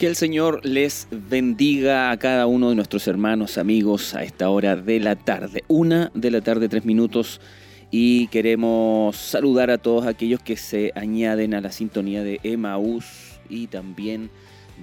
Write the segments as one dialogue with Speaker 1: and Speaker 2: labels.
Speaker 1: Que el Señor les bendiga a cada uno de nuestros hermanos, amigos, a esta hora de la tarde. Una de la tarde, tres minutos. Y queremos saludar a todos aquellos que se añaden a la sintonía de Emaús y también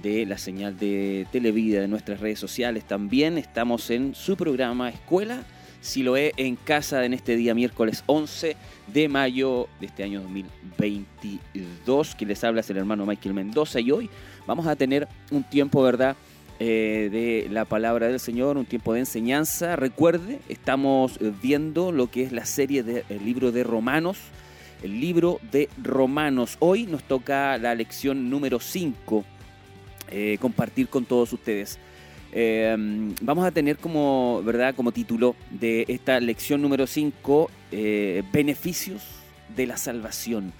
Speaker 1: de la señal de Televida de nuestras redes sociales. También estamos en su programa Escuela si lo es en casa en este día miércoles 11 de mayo de este año 2022. Quien les habla el hermano Michael Mendoza y hoy vamos a tener un tiempo, ¿verdad? Eh, de la palabra del Señor, un tiempo de enseñanza. Recuerde, estamos viendo lo que es la serie del libro de Romanos. El libro de Romanos. Hoy nos toca la lección número 5, eh, compartir con todos ustedes. Eh, vamos a tener como, ¿verdad? como título de esta lección número 5, beneficios de la salvación.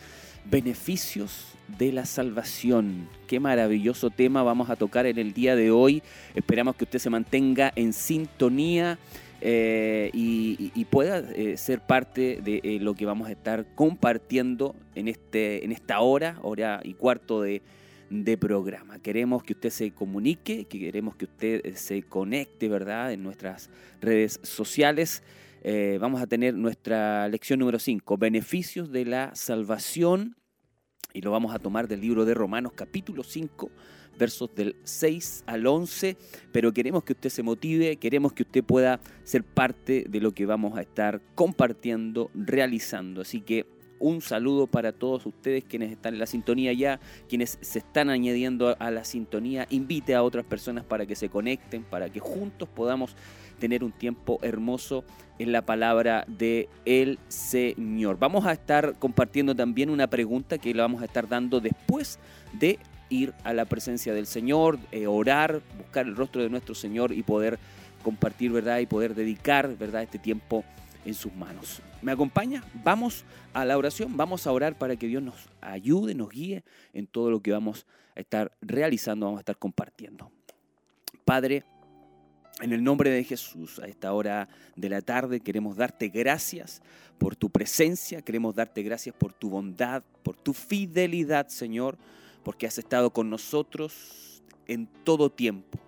Speaker 1: Beneficios de la salvación. Qué maravilloso tema vamos a tocar en el día de hoy. Esperamos que usted se mantenga en sintonía eh, y, pueda eh, ser parte de eh, lo que vamos a estar compartiendo en, este, en esta hora, hora y cuarto de, programa. Queremos que usted se comunique, que queremos que usted se conecte, ¿verdad?, en nuestras redes sociales. vamos a tener nuestra lección número 5, beneficios de la salvación y lo vamos a tomar del libro de Romanos capítulo 5, versos del 6 al 11, pero queremos que usted se motive, queremos que usted pueda ser parte de lo que vamos a estar compartiendo, realizando. Así que un saludo para todos ustedes quienes están en la sintonía ya, quienes se están añadiendo a la sintonía. Invite a otras personas para que se conecten, para que juntos podamos tener un tiempo hermoso en la palabra de el Señor. Vamos a estar compartiendo también una pregunta que la vamos a estar dando después de ir a la presencia del Señor, eh, orar, buscar el rostro de nuestro Señor y poder compartir, ¿verdad? Y poder dedicar, ¿verdad? Este tiempo en sus manos. ¿Me acompaña? Vamos a la oración, vamos a orar para que Dios nos ayude, nos guíe en todo lo que vamos a estar realizando, vamos a estar compartiendo. Padre, en el nombre de Jesús, a esta hora de la tarde queremos darte gracias por tu presencia, queremos darte gracias por tu bondad, por tu fidelidad, Señor, porque has estado con nosotros en todo tiempo.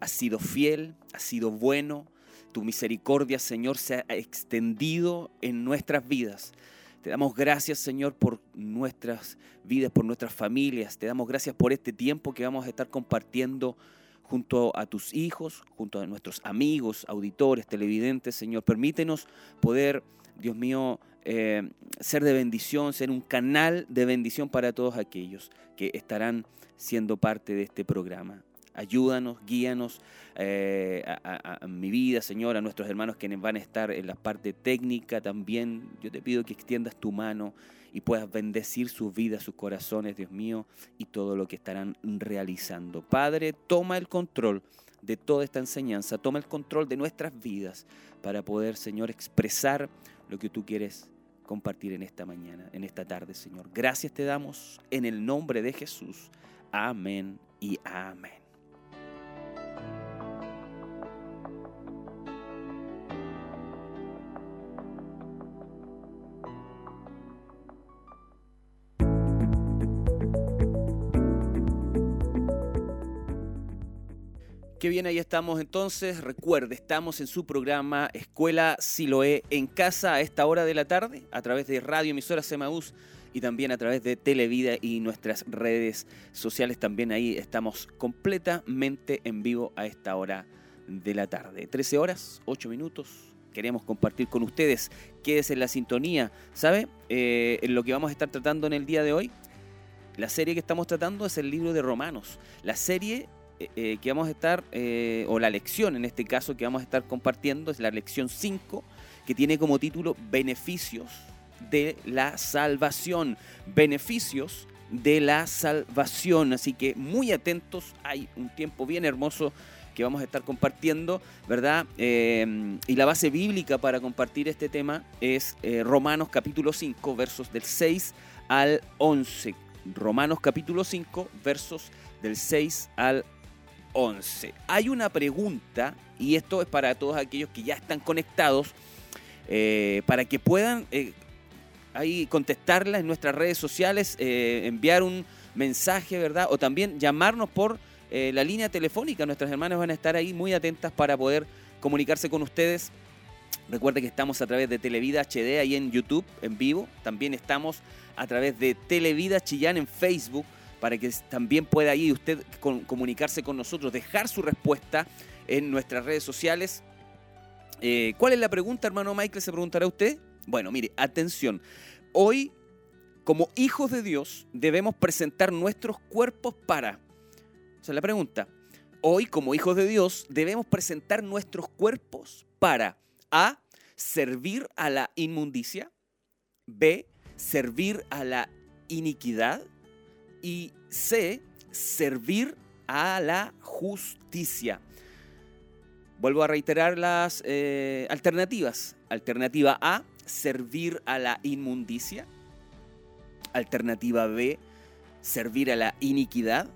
Speaker 1: Has sido fiel, has sido bueno, tu misericordia, Señor, se ha extendido en nuestras vidas. Te damos gracias, Señor, por nuestras vidas, por nuestras familias. Te damos gracias por este tiempo que vamos a estar compartiendo junto a tus hijos, junto a nuestros amigos, auditores, televidentes, Señor. Permítenos poder, Dios mío, eh, ser de bendición, ser un canal de bendición para todos aquellos que estarán siendo parte de este programa. Ayúdanos, guíanos eh, a, mi vida, Señor, a nuestros hermanos que van a estar en la parte técnica también. Yo te pido que extiendas tu mano y puedas bendecir sus vidas, sus corazones, Dios mío, y todo lo que estarán realizando. Padre, toma el control de toda esta enseñanza, toma el control de nuestras vidas para poder, Señor, expresar lo que tú quieres compartir en esta mañana, en esta tarde, Señor. Gracias te damos en el nombre de Jesús. Amén y amén. Qué bien, ahí estamos entonces. Recuerde, estamos en su programa Escuela Siloé en casa a esta hora de la tarde, a través de Radio Emisora Semaús y también a través de Televida y nuestras redes sociales. También ahí estamos completamente en vivo a esta hora de la tarde. 13 horas, 8 minutos. Queremos compartir con ustedes. Quédese en la sintonía. ¿Sabe? Eh, lo que vamos a estar tratando en el día de hoy. La serie que estamos tratando es el libro de Romanos. La serie eh, eh, que vamos a estar, eh, o la lección en este caso que vamos a estar compartiendo, es la lección 5, que tiene como título Beneficios de la salvación. Beneficios de la salvación. Así que muy atentos, hay un tiempo bien hermoso que vamos a estar compartiendo, ¿verdad? y la base bíblica para compartir este tema es Romanos capítulo 5, versos del 6 al 11. Romanos capítulo 5, versos del 6 al 11. Hay una pregunta, y esto es para todos aquellos que ya están conectados, eh, para que puedan eh, ahí contestarla en nuestras redes sociales, eh, enviar un mensaje, ¿verdad? O también llamarnos por la línea telefónica. Nuestras hermanas van a estar ahí muy atentas para poder comunicarse con ustedes. Recuerde que estamos a través de Televida HD ahí en YouTube, en vivo. También estamos a través de Televida Chillán en Facebook para que también pueda ahí usted comunicarse con nosotros, dejar su respuesta en nuestras redes sociales. Eh, ¿Cuál es la pregunta, hermano Michael? Se preguntará usted. Bueno, mire, atención. Hoy, como hijos de Dios, debemos presentar nuestros cuerpos para... O sea, la pregunta. Hoy, como hijos de Dios, debemos presentar nuestros cuerpos para A. Servir a la inmundicia. B. Servir a la iniquidad y C, servir a la justicia. Vuelvo a reiterar las eh, alternativas. Alternativa A, servir a la inmundicia. Alternativa B, servir a la iniquidad.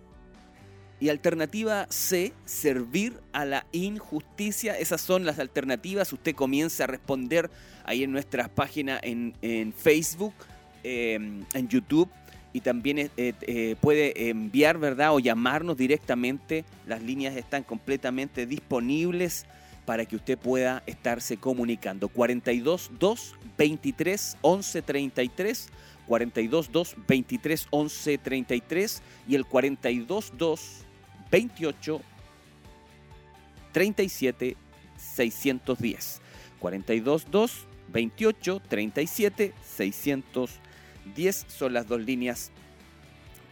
Speaker 1: Y alternativa C, servir a la injusticia. Esas son las alternativas. Usted comienza a responder ahí en nuestras páginas en, Facebook, em, en YouTube y también eh, eh, puede enviar, ¿verdad? O llamarnos directamente. Las líneas están completamente disponibles para que usted pueda estarse comunicando. 42 2 23 11 33, 42 2 23 11 33 y el 42 2 28 37 610. 42 2 28 37 610. 10 son las dos líneas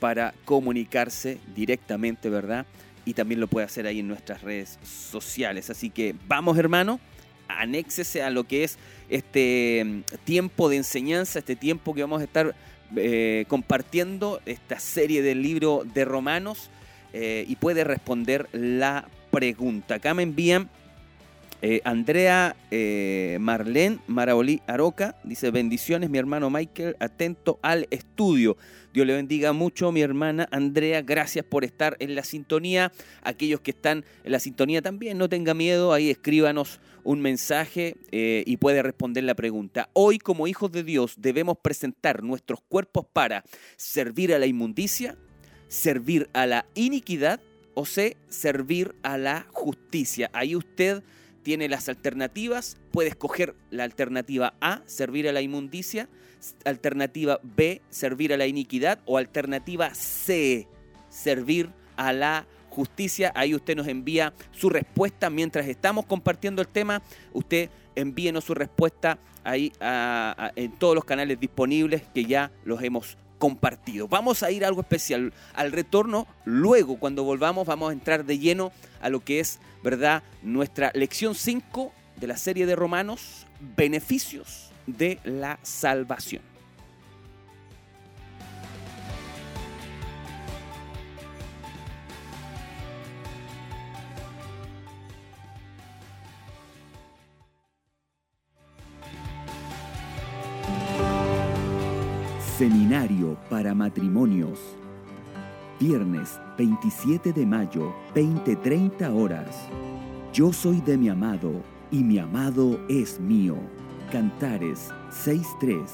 Speaker 1: para comunicarse directamente, ¿verdad? Y también lo puede hacer ahí en nuestras redes sociales. Así que vamos, hermano, anéxese a lo que es este mm, tiempo de enseñanza, este tiempo que vamos a estar eh, compartiendo, esta serie del libro de Romanos, eh, y puede responder la pregunta. Acá me envían eh, Andrea eh, Marlene Marabolí Aroca dice: Bendiciones, mi hermano Michael, atento al estudio. Dios le bendiga mucho, mi hermana Andrea. Gracias por estar en la sintonía. Aquellos que están en la sintonía también, no tenga miedo. Ahí escríbanos un mensaje eh, y puede responder la pregunta. Hoy, como hijos de Dios, debemos presentar nuestros cuerpos para servir a la inmundicia, servir a la iniquidad o sea, servir a la justicia. Ahí usted tiene las alternativas, puede escoger la alternativa A, servir a la inmundicia, alternativa B, servir a la iniquidad o alternativa C, servir a la justicia. Ahí usted nos envía su respuesta mientras estamos compartiendo el tema. Usted envíenos su respuesta ahí en todos los canales disponibles que ya los hemos compartido. Vamos a ir a algo especial. Al retorno, luego cuando volvamos, vamos a entrar de lleno a lo que es, ¿verdad?, nuestra lección 5 de la serie de Romanos, beneficios de la salvación.
Speaker 2: Seminario para matrimonios. Viernes 27 de mayo, 20-30 horas. Yo soy de mi amado y mi amado es mío. Cantares 6.3.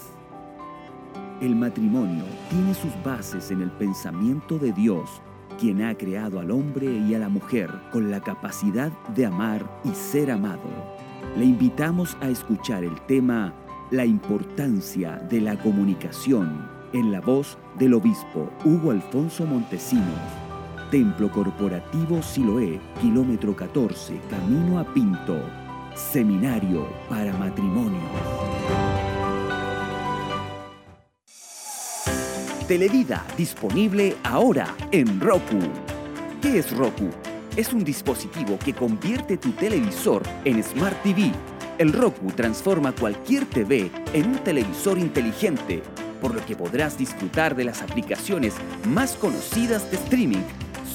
Speaker 2: El matrimonio tiene sus bases en el pensamiento de Dios, quien ha creado al hombre y a la mujer con la capacidad de amar y ser amado. Le invitamos a escuchar el tema la importancia de la comunicación en la voz del obispo Hugo Alfonso Montesinos. Templo Corporativo Siloé, kilómetro 14, camino a Pinto. Seminario para matrimonio. Televida disponible ahora en Roku. ¿Qué es Roku? Es un dispositivo que convierte tu televisor en Smart TV el Roku transforma cualquier TV en un televisor inteligente, por lo que podrás disfrutar de las aplicaciones más conocidas de streaming.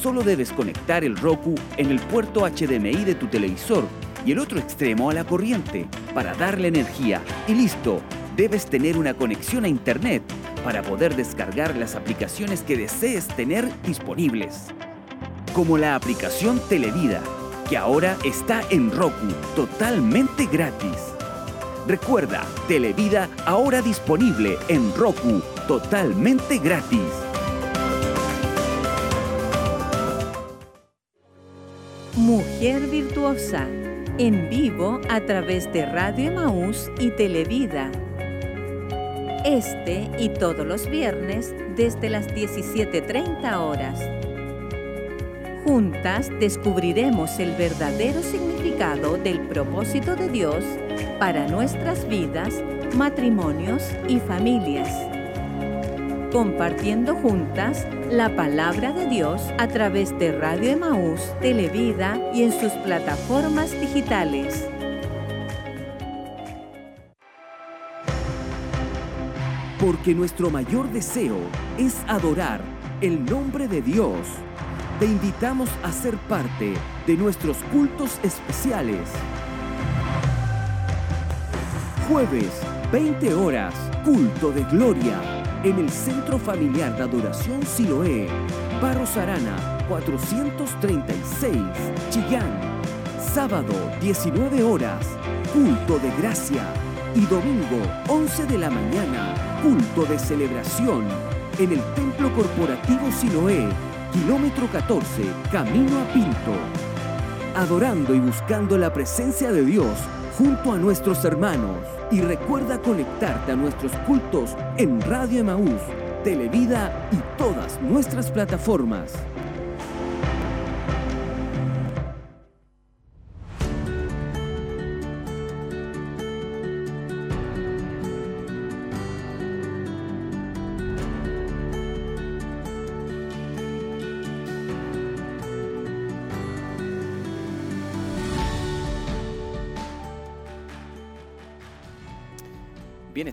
Speaker 2: Solo debes conectar el Roku en el puerto HDMI de tu televisor y el otro extremo a la corriente para darle energía. Y listo, debes tener una conexión a Internet para poder descargar las aplicaciones que desees tener disponibles. Como la aplicación Televida que ahora está en Roku totalmente gratis. Recuerda, Televida ahora disponible en Roku totalmente gratis.
Speaker 3: Mujer Virtuosa, en vivo a través de Radio Emaús y Televida. Este y todos los viernes desde las 17.30 horas. Juntas descubriremos el verdadero significado del propósito de Dios para nuestras vidas, matrimonios y familias. Compartiendo juntas la palabra de Dios a través de Radio Emaús, Televida y en sus plataformas digitales.
Speaker 2: Porque nuestro mayor deseo es adorar el nombre de Dios. Te invitamos a ser parte de nuestros cultos especiales. Jueves, 20 horas, culto de gloria en el Centro Familiar de Adoración Siloé, Barros Arana, 436, Chillán. Sábado, 19 horas, culto de gracia. Y domingo, 11 de la mañana, culto de celebración en el Templo Corporativo Siloé, kilómetro 14, camino a Pinto. Adorando y buscando la presencia de Dios junto a nuestros hermanos. Y recuerda conectarte a nuestros cultos en Radio Emaús, Televida y todas nuestras plataformas.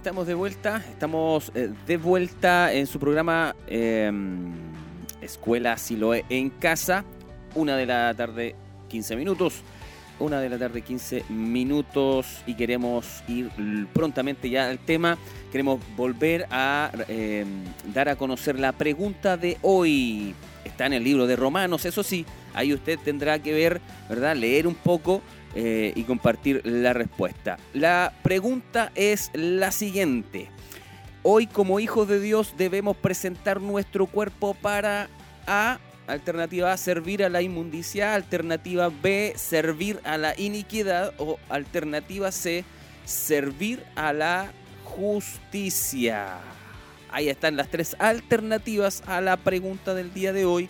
Speaker 1: Estamos de vuelta. Estamos eh, de vuelta en su programa em, Escuela Siloe en casa. Una de la tarde, 15 minutos. Una de la tarde, 15 minutos. Y queremos ir prontamente ya al tema. Queremos volver a em, dar a conocer la pregunta de hoy. Está en el libro de Romanos, eso sí. Ahí usted tendrá que ver, ¿verdad? Leer un poco eh, y compartir la respuesta. La pregunta es la siguiente. Hoy como hijos de Dios debemos presentar nuestro cuerpo para A, alternativa A, servir a la inmundicia, alternativa B, servir a la iniquidad o alternativa C, servir a la justicia. Ahí están las tres alternativas a la pregunta del día de hoy.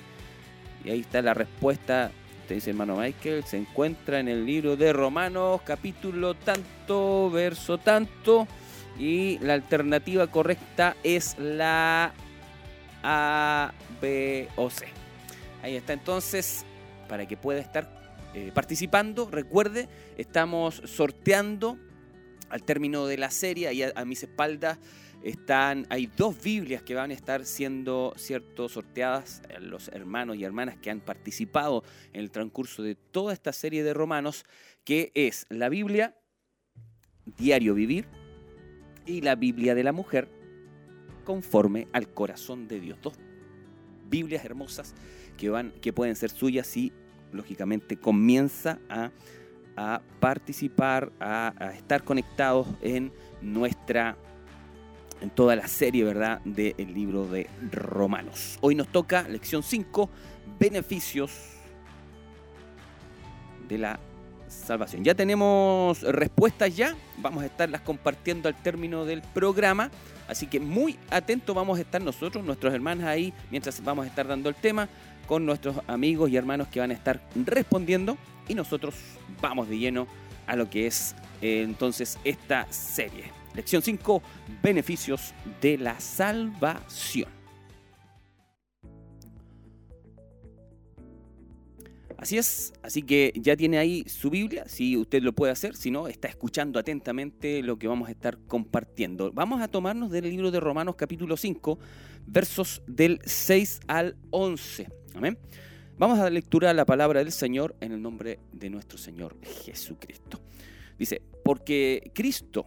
Speaker 1: Y ahí está la respuesta dice hermano Michael, se encuentra en el libro de Romanos, capítulo tanto, verso tanto. Y la alternativa correcta es la A, B o C. Ahí está entonces, para que pueda estar eh, participando. Recuerde, estamos sorteando al término de la serie, ahí a mis espaldas están, hay dos Biblias que van a estar siendo cierto, sorteadas a los hermanos y hermanas que han participado en el transcurso de toda esta serie de romanos, que es la Biblia Diario Vivir y la Biblia de la Mujer conforme al corazón de Dios. Dos Biblias hermosas que, van, que pueden ser suyas si, lógicamente, comienza a, participar, a, a estar conectados en nuestra en toda la serie, ¿verdad?, del libro de Romanos. Hoy nos toca lección 5, beneficios de la salvación. Ya tenemos respuestas ya, vamos a estarlas compartiendo al término del programa, así que muy atentos vamos a estar nosotros, nuestros hermanos ahí, mientras vamos a estar dando el tema, con nuestros amigos y hermanos que van a estar respondiendo y nosotros vamos de lleno a lo que es eh, entonces esta serie. Lección 5, beneficios de la salvación. Así es, así que ya tiene ahí su Biblia, si usted lo puede hacer, si no, está escuchando atentamente lo que vamos a estar compartiendo. Vamos a tomarnos del libro de Romanos capítulo 5, versos del 6 al 11. Amén. Vamos a lectura la palabra del Señor en el nombre de nuestro Señor Jesucristo. Dice, porque Cristo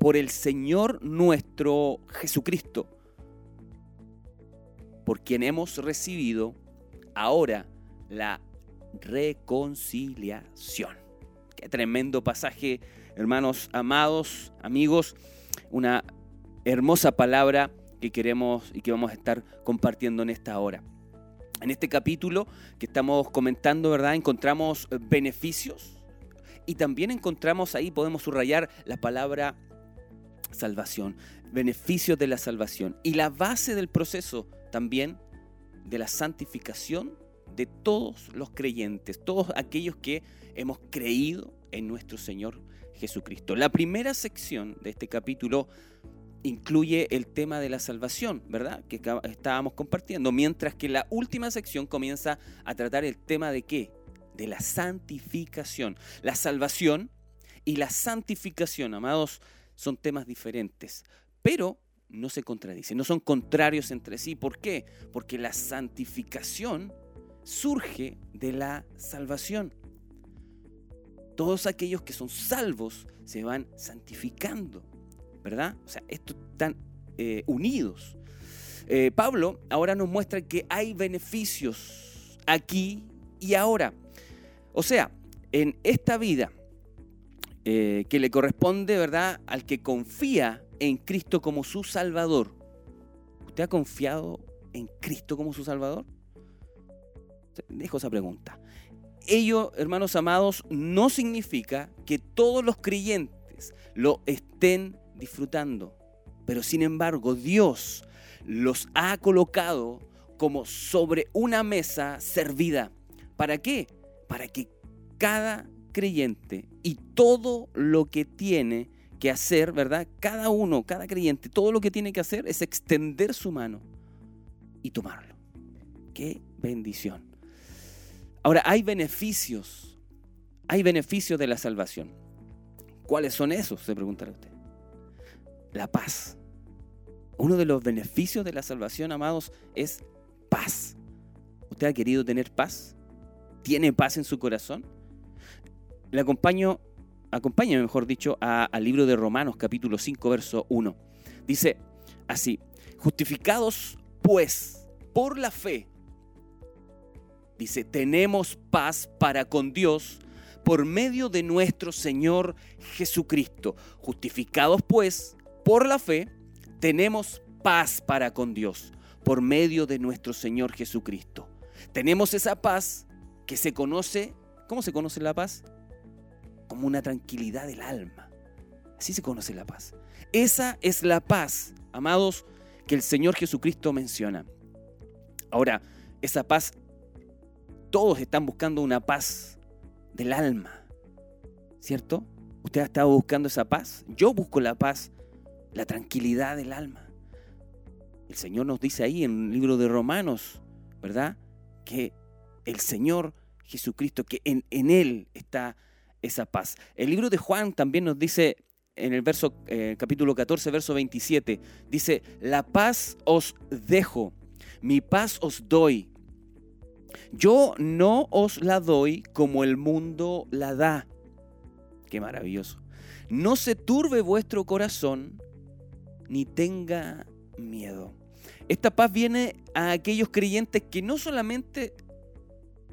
Speaker 1: por el Señor nuestro Jesucristo, por quien hemos recibido ahora la reconciliación. Qué tremendo pasaje, hermanos amados, amigos, una hermosa palabra que queremos y que vamos a estar compartiendo en esta hora. En este capítulo que estamos comentando, ¿verdad? Encontramos beneficios y también encontramos ahí, podemos subrayar la palabra salvación, beneficios de la salvación y la base del proceso también de la santificación de todos los creyentes, todos aquellos que hemos creído en nuestro Señor Jesucristo. La primera sección de este capítulo incluye el tema de la salvación, ¿verdad? Que estábamos compartiendo, mientras que la última sección comienza a tratar el tema de qué? De la santificación. La salvación y la santificación, amados, son temas diferentes, pero no se contradicen, no son contrarios entre sí. ¿Por qué? Porque la santificación surge de la salvación. Todos aquellos que son salvos se van santificando, ¿verdad? O sea, estos están eh, unidos. Eh, Pablo ahora nos muestra que hay beneficios aquí y ahora. O sea, en esta vida eh, que le corresponde, ¿verdad?, al que confía en Cristo como su Salvador. ¿Usted ha confiado en Cristo como su Salvador? Dejo esa pregunta. Ello, hermanos amados, no significa que todos los creyentes lo estén disfrutando. Pero sin embargo, Dios los ha colocado como sobre una mesa servida. ¿Para qué? Para que cada creyente y todo lo que tiene que hacer, ¿verdad? Cada uno, cada creyente, todo lo que tiene que hacer es extender su mano y tomarlo. Qué bendición. Ahora, hay beneficios, hay beneficios de la salvación. ¿Cuáles son esos? Se preguntará usted. La paz. Uno de los beneficios de la salvación, amados, es paz. ¿Usted ha querido tener paz? ¿Tiene paz en su corazón? Le acompaño, acompáñame mejor dicho, al libro de Romanos capítulo 5, verso 1. Dice así, justificados pues por la fe, Dice, tenemos paz para con Dios por medio de nuestro Señor Jesucristo. Justificados pues por la fe, tenemos paz para con Dios por medio de nuestro Señor Jesucristo. Tenemos esa paz que se conoce, ¿cómo se conoce la paz? Como una tranquilidad del alma. Así se conoce la paz. Esa es la paz, amados, que el Señor Jesucristo menciona. Ahora, esa paz todos están buscando una paz del alma, ¿cierto? ¿Usted ha estado buscando esa paz? Yo busco la paz, la tranquilidad del alma. El Señor nos dice ahí en el libro de Romanos, ¿verdad? Que el Señor Jesucristo, que en, Él está esa paz. El libro de Juan también nos dice en el verso, eh, capítulo 14, verso 27, dice, la paz os dejo, mi paz os doy. Yo no os la doy como el mundo la da. Qué maravilloso. No se turbe vuestro corazón ni tenga miedo. Esta paz viene a aquellos creyentes que no solamente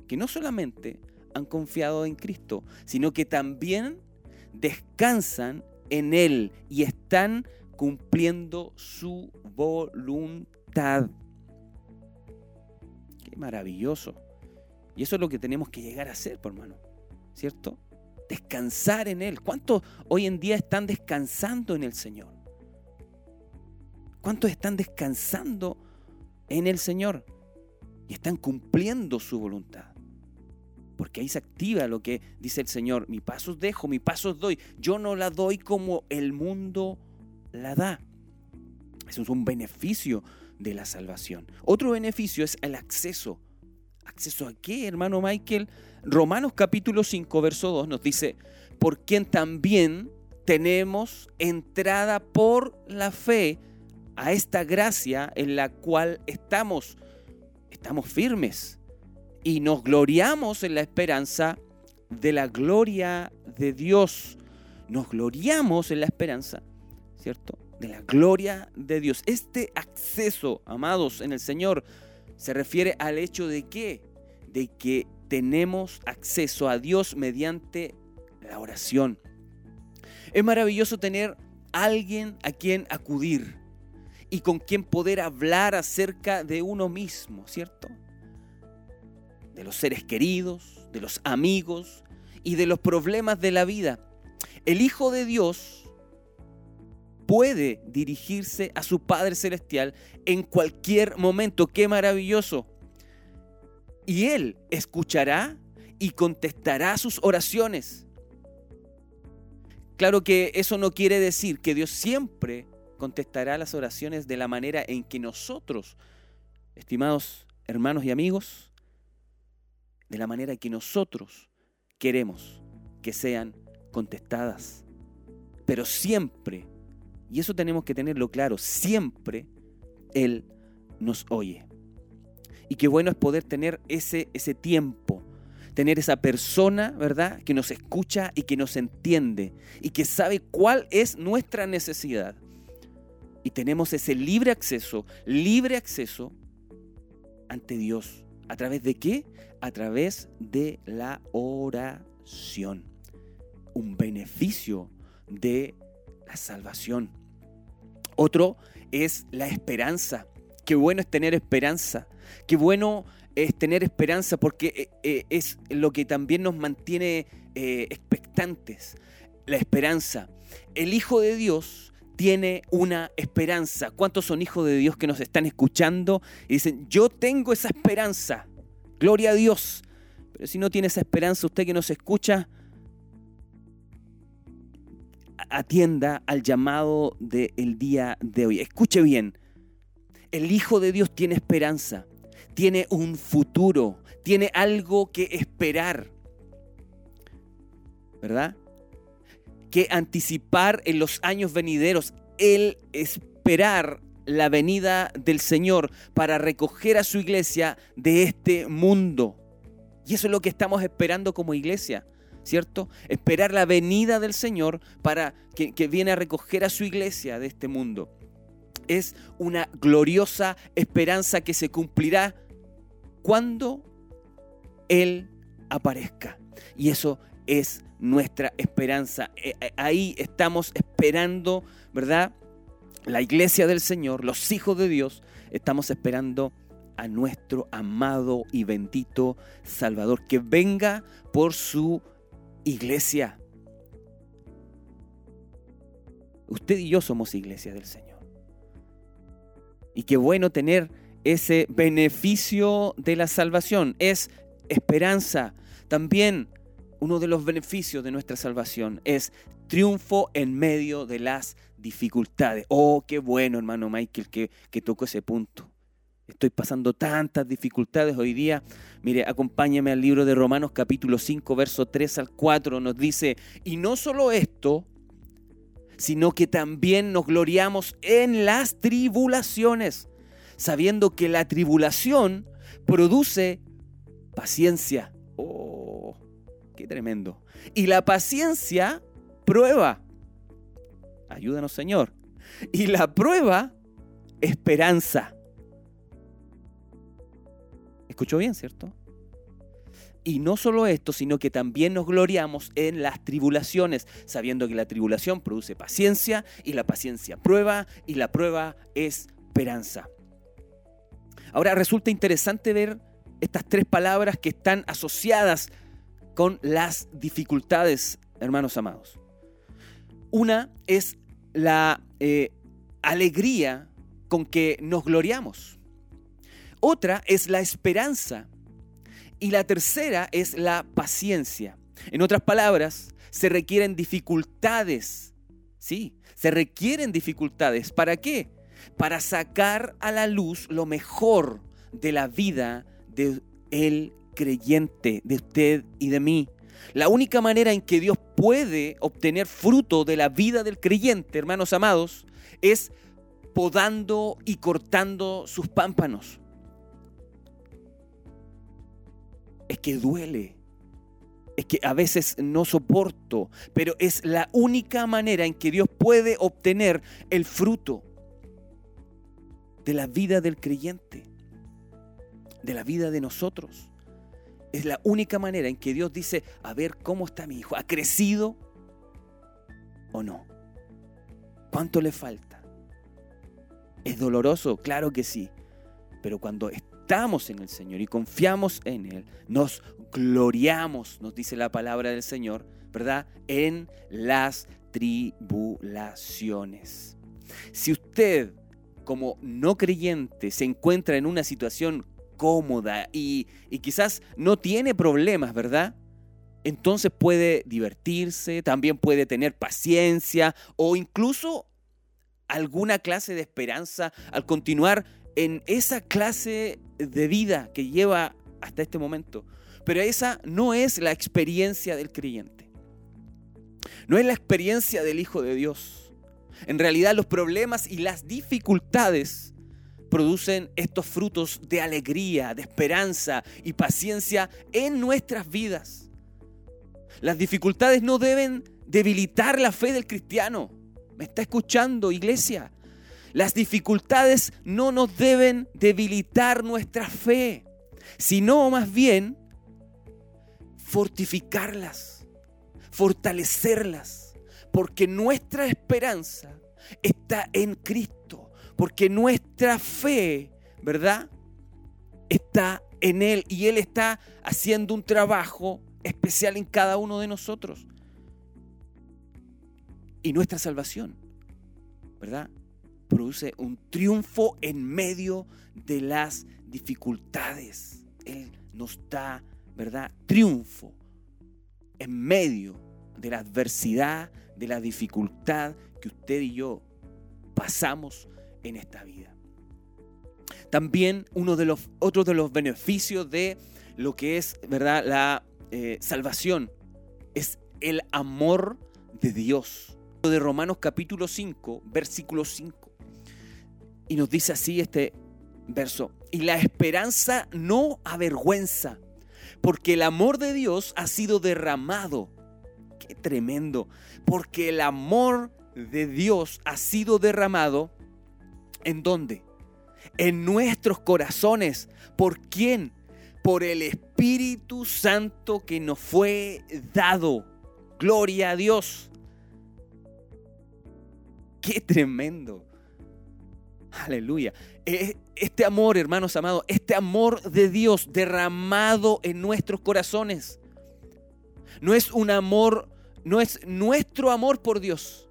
Speaker 1: que no solamente han confiado en Cristo, sino que también descansan en él y están cumpliendo su voluntad maravilloso. Y eso es lo que tenemos que llegar a hacer, por hermano. ¿Cierto? Descansar en Él. ¿Cuántos hoy en día están descansando en el Señor? ¿Cuántos están descansando en el Señor? Y están cumpliendo su voluntad. Porque ahí se activa lo que dice el Señor, mi paso dejo, mi paso doy. Yo no la doy como el mundo la da. Eso es un beneficio de la salvación. Otro beneficio es el acceso. ¿Acceso a qué, hermano Michael? Romanos capítulo 5, verso 2 nos dice, por quien también tenemos entrada por la fe a esta gracia en la cual estamos, estamos firmes y nos gloriamos en la esperanza de la gloria de Dios. Nos gloriamos en la esperanza, ¿cierto? De la gloria de Dios. Este acceso, amados, en el Señor se refiere al hecho de que, de que tenemos acceso a Dios mediante la oración. Es maravilloso tener alguien a quien acudir y con quien poder hablar acerca de uno mismo, ¿cierto? De los seres queridos, de los amigos y de los problemas de la vida. El Hijo de Dios puede dirigirse a su Padre Celestial en cualquier momento. ¡Qué maravilloso! Y Él escuchará y contestará sus oraciones. Claro que eso no quiere decir que Dios siempre contestará las oraciones de la manera en que nosotros, estimados hermanos y amigos, de la manera que nosotros queremos que sean contestadas. Pero siempre, y eso tenemos que tenerlo claro, siempre Él nos oye. Y qué bueno es poder tener ese, ese tiempo, tener esa persona, ¿verdad?, que nos escucha y que nos entiende y que sabe cuál es nuestra necesidad y tenemos ese libre acceso, libre acceso ante Dios. ¿A través de qué? A través de la oración. Un beneficio de la salvación. Otro es la esperanza. Qué bueno es tener esperanza. Qué bueno es tener esperanza porque eh, eh, es lo que también nos mantiene eh, expectantes. La esperanza. El Hijo de Dios tiene una esperanza. ¿Cuántos son hijos de Dios que nos están escuchando y dicen, yo tengo esa esperanza? Gloria a Dios. Pero si no tiene esa esperanza, usted que nos escucha, atienda al llamado del día de hoy. Escuche bien, el Hijo de Dios tiene esperanza, tiene un futuro, tiene algo que esperar. ¿Verdad? Que anticipar en los años venideros, el esperar la venida del Señor para recoger a su iglesia de este mundo. Y eso es lo que estamos esperando como iglesia, ¿cierto? Esperar la venida del Señor para que, que viene a recoger a su iglesia de este mundo. Es una gloriosa esperanza que se cumplirá cuando Él aparezca. Y eso es nuestra esperanza. Eh, eh, ahí estamos esperando, ¿verdad? La iglesia del Señor, los hijos de Dios, estamos esperando a nuestro amado y bendito Salvador, que venga por su iglesia. Usted y yo somos iglesia del Señor. Y qué bueno tener ese beneficio de la salvación. Es esperanza. También uno de los beneficios de nuestra salvación es triunfo en medio de las dificultades. Oh, qué bueno, hermano Michael, que, que tocó ese punto. Estoy pasando tantas dificultades hoy día. Mire, acompáñame al libro de Romanos capítulo 5, verso 3 al 4. Nos dice, y no solo esto, sino que también nos gloriamos en las tribulaciones, sabiendo que la tribulación produce paciencia. Oh, Qué tremendo. Y la paciencia prueba. Ayúdanos, Señor. Y la prueba, esperanza. ¿Escuchó bien, cierto? Y no solo esto, sino que también nos gloriamos en las tribulaciones, sabiendo que la tribulación produce paciencia y la paciencia prueba y la prueba es esperanza. Ahora resulta interesante ver estas tres palabras que están asociadas con las dificultades, hermanos amados. Una es la eh, alegría con que nos gloriamos. Otra es la esperanza. Y la tercera es la paciencia. En otras palabras, se requieren dificultades. Sí, se requieren dificultades. ¿Para qué? Para sacar a la luz lo mejor de la vida de el creyente, de usted y de mí. La única manera en que Dios puede obtener fruto de la vida del creyente, hermanos amados, es podando y cortando sus pámpanos. Es que duele. Es que a veces no soporto, pero es la única manera en que Dios puede obtener el fruto de la vida del creyente, de la vida de nosotros. Es la única manera en que Dios dice, a ver cómo está mi hijo, ¿ha crecido o no? ¿Cuánto le falta? ¿Es doloroso? Claro que sí. Pero cuando estamos en el Señor y confiamos en Él, nos gloriamos, nos dice la palabra del Señor, ¿verdad? En las tribulaciones. Si usted como no creyente se encuentra en una situación cómoda y, quizás no tiene problemas, ¿verdad? Entonces puede divertirse, también puede tener paciencia o incluso alguna clase de esperanza al continuar en esa clase de vida que lleva hasta este momento. Pero esa no es la experiencia del creyente. No es la experiencia del Hijo de Dios. En realidad los problemas y las dificultades producen estos frutos de alegría, de esperanza y paciencia en nuestras vidas. Las dificultades no deben debilitar la fe del cristiano. ¿Me está escuchando, iglesia? Las dificultades no nos deben debilitar nuestra fe, sino más bien fortificarlas, fortalecerlas, porque nuestra esperanza está en Cristo porque nuestra fe, ¿verdad? Está en Él y Él está haciendo un trabajo especial en cada uno de nosotros. Y nuestra salvación, ¿verdad? Produce un triunfo en medio de las dificultades. Él nos da, ¿verdad? Triunfo en medio de la adversidad, de la dificultad que usted y yo pasamos en esta vida. También uno de los otros de los beneficios de lo que es, ¿verdad?, la eh, salvación es el amor de Dios. De Romanos capítulo 5, versículo 5. Y nos dice así este verso, y la esperanza no avergüenza, porque el amor de Dios ha sido derramado. Qué tremendo, porque el amor de Dios ha sido derramado ¿En dónde? En nuestros corazones. ¿Por quién? Por el Espíritu Santo que nos fue dado. Gloria a Dios. Qué tremendo. Aleluya. E, este amor, hermanos amados, este amor de Dios derramado en nuestros corazones. No es un amor, no es nuestro amor por Dios.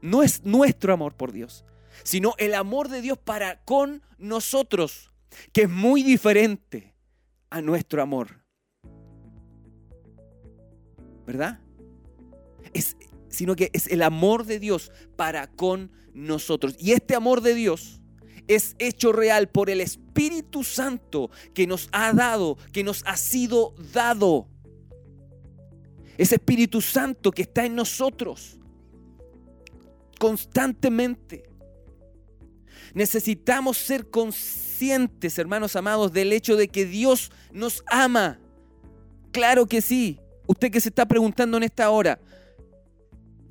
Speaker 1: No es nuestro amor por Dios sino el amor de Dios para con nosotros, que es muy diferente a nuestro amor. ¿Verdad? Es, sino que es el amor de Dios para con nosotros. Y este amor de Dios es hecho real por el Espíritu Santo que nos ha dado, que nos ha sido dado. Ese Espíritu Santo que está en nosotros constantemente. Necesitamos ser conscientes, hermanos amados, del hecho de que Dios nos ama. Claro que sí. Usted que se está preguntando en esta hora,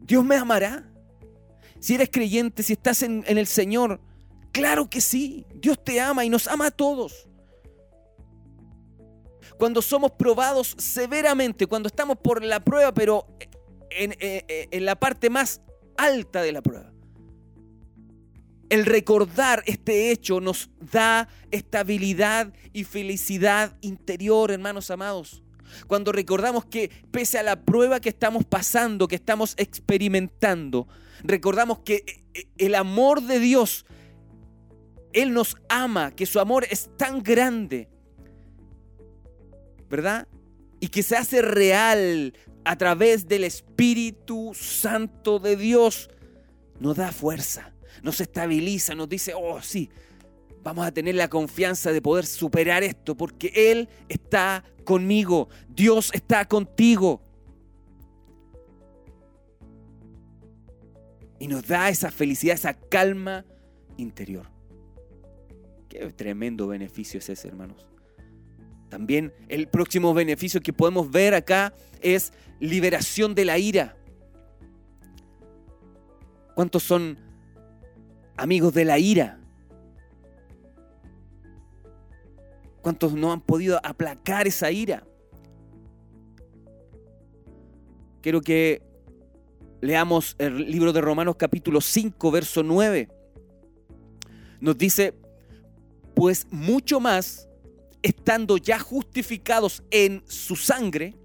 Speaker 1: ¿Dios me amará? Si eres creyente, si estás en, el Señor, claro que sí. Dios te ama y nos ama a todos. Cuando somos probados severamente, cuando estamos por la prueba, pero en, la parte más alta de la prueba. El recordar este hecho nos da estabilidad y felicidad interior, hermanos amados. Cuando recordamos que pese a la prueba que estamos pasando, que estamos experimentando, recordamos que eh, eh, el amor de Dios, Él nos ama, que su amor es tan grande, ¿verdad? Y que se hace real a través del Espíritu Santo de Dios, nos da fuerza, nos estabiliza, nos dice, oh sí, vamos a tener la confianza de poder superar esto, porque Él está conmigo, Dios está contigo. Y nos da esa felicidad, esa calma interior. Qué tremendo beneficio es ese, hermanos. También el próximo beneficio que podemos ver acá es liberación de la ira. ¿Cuántos son amigos de la ira? ¿Cuántos no han podido aplacar esa ira? Quiero que leamos el libro de Romanos capítulo 5, verso 9. Nos dice, pues mucho más, estando ya justificados en su sangre,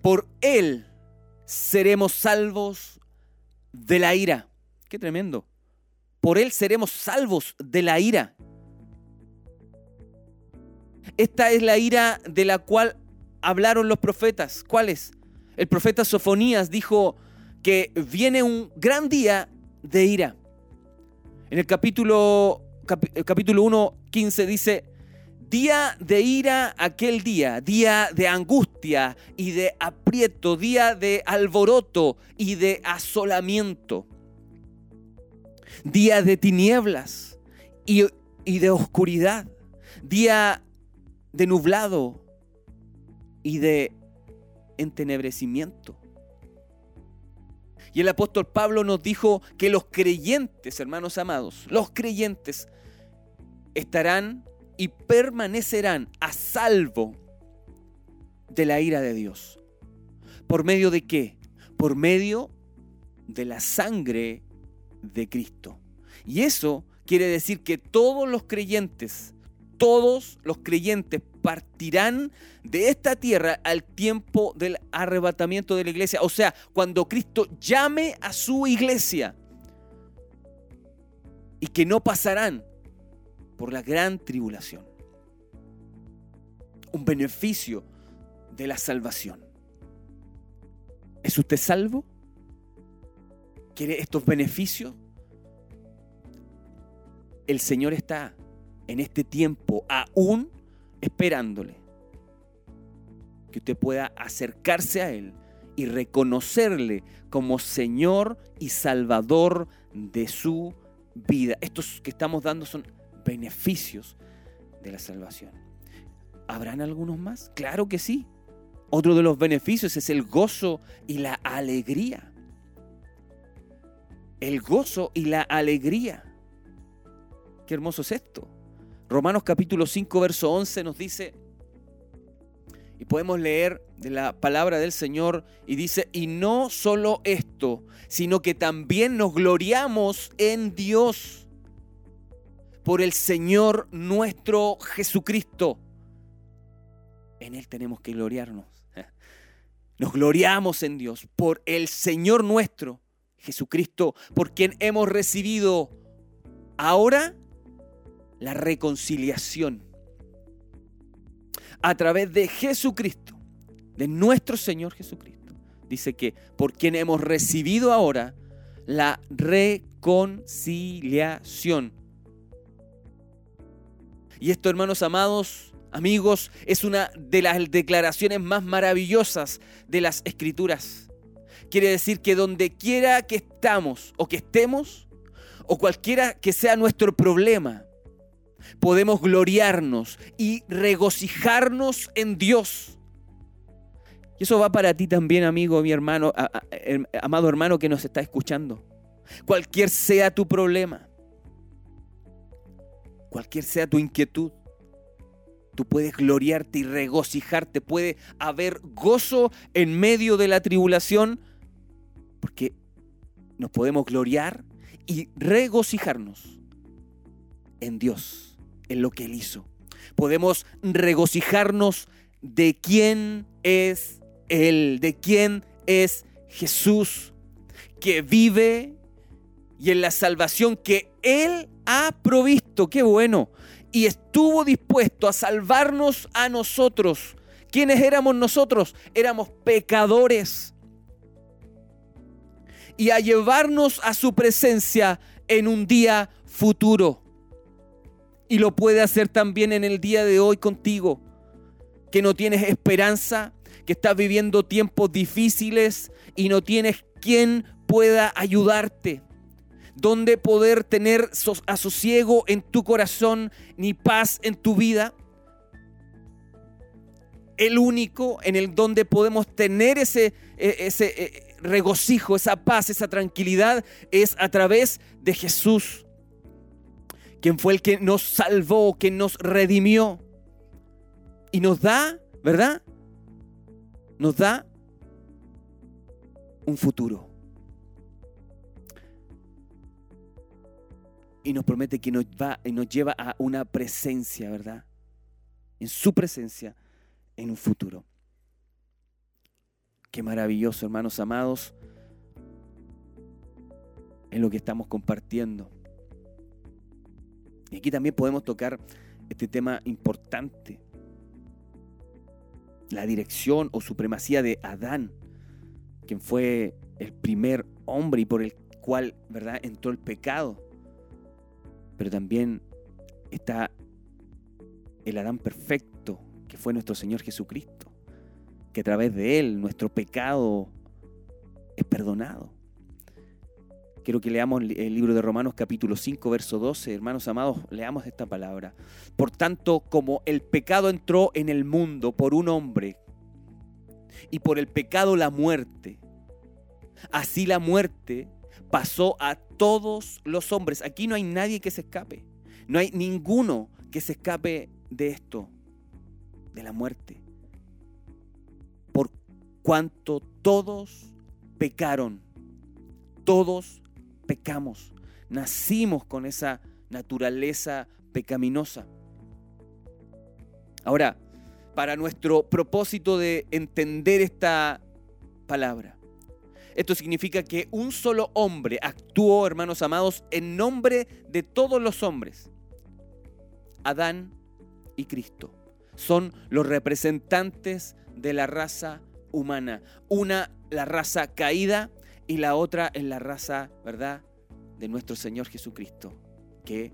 Speaker 1: por él seremos salvos de la ira. Qué tremendo. Por él seremos salvos de la ira. Esta es la ira de la cual hablaron los profetas. ¿Cuáles? El profeta Sofonías dijo que viene un gran día de ira. En el capítulo, capítulo 1, 15 dice, día de ira aquel día, día de angustia y de aprieto, día de alboroto y de asolamiento, día de tinieblas y, y de oscuridad, día de nublado y de entenebrecimiento. Y el apóstol Pablo nos dijo que los creyentes, hermanos amados, los creyentes estarán y permanecerán a salvo de la ira de Dios. ¿Por medio de qué? Por medio de la sangre de Cristo. Y eso quiere decir que todos los creyentes todos los creyentes partirán de esta tierra al tiempo del arrebatamiento de la iglesia. O sea, cuando Cristo llame a su iglesia. Y que no pasarán por la gran tribulación. Un beneficio de la salvación. ¿Es usted salvo? ¿Quiere estos beneficios? El Señor está en este tiempo aún esperándole. Que usted pueda acercarse a Él y reconocerle como Señor y Salvador de su vida. Estos que estamos dando son beneficios de la salvación. ¿Habrán algunos más? Claro que sí. Otro de los beneficios es el gozo y la alegría. El gozo y la alegría. Qué hermoso es esto. Romanos capítulo 5, verso 11 nos dice, y podemos leer de la palabra del Señor, y dice, y no solo esto, sino que también nos gloriamos en Dios por el Señor nuestro Jesucristo. En Él tenemos que gloriarnos. Nos gloriamos en Dios por el Señor nuestro Jesucristo, por quien hemos recibido ahora la reconciliación a través de Jesucristo, de nuestro Señor Jesucristo. Dice que por quien hemos recibido ahora la reconciliación. Y esto, hermanos amados, amigos, es una de las declaraciones más maravillosas de las escrituras. Quiere decir que donde quiera que estamos o que estemos, o cualquiera que sea nuestro problema, podemos gloriarnos y regocijarnos en Dios. Y eso va para ti también, amigo, mi hermano, amado hermano que nos está escuchando. Cualquier sea tu problema, cualquier sea tu inquietud, tú puedes gloriarte y regocijarte, puede haber gozo en medio de la tribulación, porque nos podemos gloriar y regocijarnos en Dios en lo que Él hizo. Podemos regocijarnos de quién es Él, de quién es Jesús, que vive y en la salvación que Él ha provisto, qué bueno, y estuvo dispuesto a salvarnos a nosotros. ¿Quiénes éramos nosotros? Éramos pecadores. Y a llevarnos a su presencia en un día futuro. Y lo puede hacer también en el día de hoy contigo, que no tienes esperanza, que estás viviendo tiempos difíciles y no tienes quien pueda ayudarte donde poder tener asosiego en tu corazón ni paz en tu vida. El único en el donde podemos tener ese, e, ese e, regocijo, esa paz, esa tranquilidad es a través de Jesús, quien fue el que nos salvó, que nos redimió y nos da, ¿verdad? Nos da un futuro. y nos promete que nos, va, y nos lleva a una presencia, ¿verdad? En su presencia en un futuro. Qué maravilloso, hermanos amados, en lo que estamos compartiendo. Y aquí también podemos tocar este tema importante, la dirección o supremacía de Adán, quien fue el primer hombre y por el cual, ¿verdad?, entró el pecado pero también está el Adán perfecto, que fue nuestro Señor Jesucristo, que a través de Él nuestro pecado es perdonado. Quiero que leamos el libro de Romanos capítulo 5, verso 12. Hermanos amados, leamos esta palabra. Por tanto, como el pecado entró en el mundo por un hombre y por el pecado la muerte, así la muerte pasó a todos los hombres. Aquí no hay nadie que se escape. No hay ninguno que se escape de esto, de la muerte. Cuanto todos pecaron, todos pecamos, nacimos con esa naturaleza pecaminosa. Ahora, para nuestro propósito de entender esta palabra, esto significa que un solo hombre actuó, hermanos amados, en nombre de todos los hombres. Adán y Cristo son los representantes de la raza humana. Una, la raza caída, y la otra es la raza, ¿verdad?, de nuestro Señor Jesucristo, que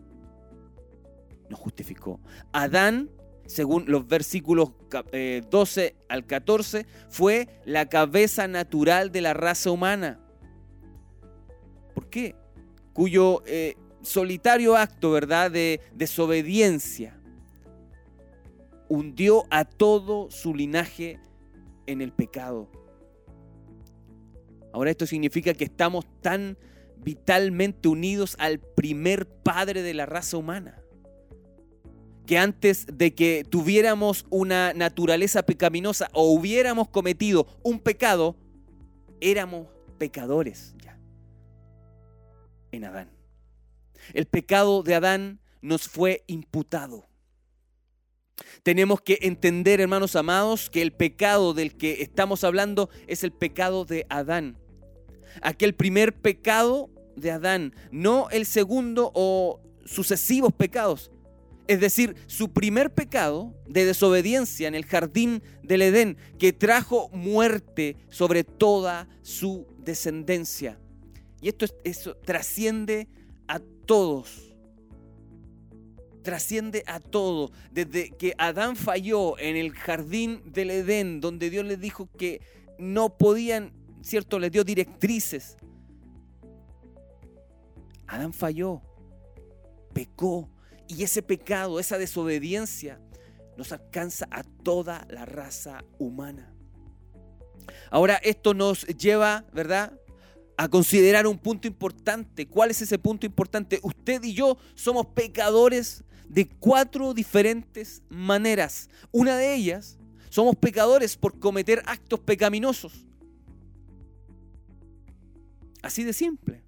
Speaker 1: nos justificó. Adán según los versículos 12 eh, al 14, fue la cabeza natural de la raza humana. ¿Por qué? Cuyo eh, solitario acto, ¿verdad?, de desobediencia hundió a todo su linaje en el pecado. Ahora esto significa que estamos tan vitalmente unidos al primer padre de la raza humana que antes de que tuviéramos una naturaleza pecaminosa o hubiéramos cometido un pecado, éramos pecadores ya. En Adán. El pecado de Adán nos fue imputado. Tenemos que entender, hermanos amados, que el pecado del que estamos hablando es el pecado de Adán. Aquel primer pecado de Adán, no el segundo o sucesivos pecados, es decir, su primer pecado de desobediencia en el jardín del Edén, que trajo muerte sobre toda su descendencia. Y esto eso trasciende a todos. Trasciende a todo. Desde que Adán falló en el jardín del Edén, donde Dios le dijo que no podían, ¿cierto? Le dio directrices. Adán falló, pecó, y ese pecado, esa desobediencia, nos alcanza a toda la raza humana. Ahora esto nos lleva, ¿verdad? A considerar un punto importante. ¿Cuál es ese punto importante? Usted y yo somos pecadores de cuatro diferentes maneras. Una de ellas, somos pecadores por cometer actos pecaminosos. Así de simple.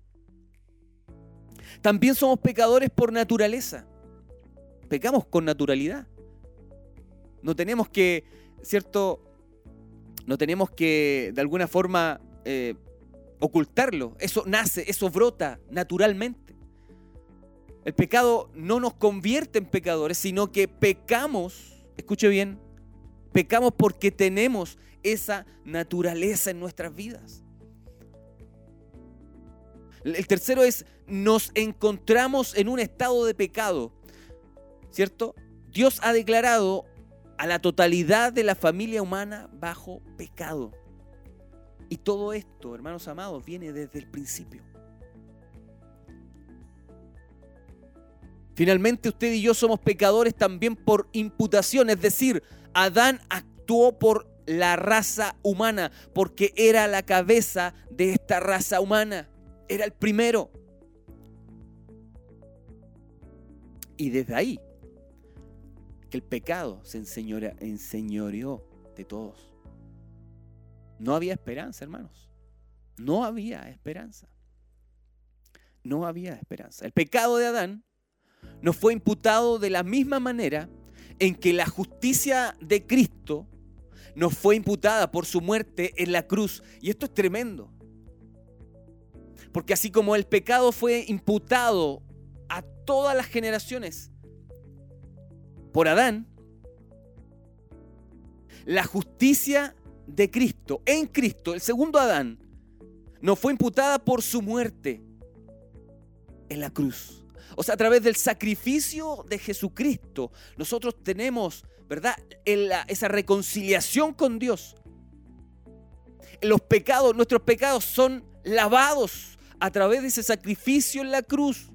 Speaker 1: También somos pecadores por naturaleza pecamos con naturalidad. No tenemos que, ¿cierto? No tenemos que de alguna forma eh, ocultarlo. Eso nace, eso brota naturalmente. El pecado no nos convierte en pecadores, sino que pecamos, escuche bien, pecamos porque tenemos esa naturaleza en nuestras vidas. El tercero es, nos encontramos en un estado de pecado, ¿cierto? Dios ha declarado a la totalidad de la familia humana bajo pecado. Y todo esto, hermanos amados, viene desde el principio. Finalmente usted y yo somos pecadores también por imputación, es decir, Adán actuó por la raza humana, porque era la cabeza de esta raza humana, era el primero. Y desde ahí que el pecado se enseñoreó de todos. No había esperanza, hermanos. No había esperanza. No había esperanza. El pecado de Adán nos fue imputado de la misma manera en que la justicia de Cristo nos fue imputada por su muerte en la cruz. Y esto es tremendo. Porque así como el pecado fue imputado a todas las generaciones por Adán, la justicia de Cristo, en Cristo, el segundo Adán, nos fue imputada por su muerte en la cruz. O sea, a través del sacrificio de Jesucristo, nosotros tenemos, ¿verdad? esa reconciliación con Dios. Los pecados, nuestros pecados son lavados a través de ese sacrificio en la cruz.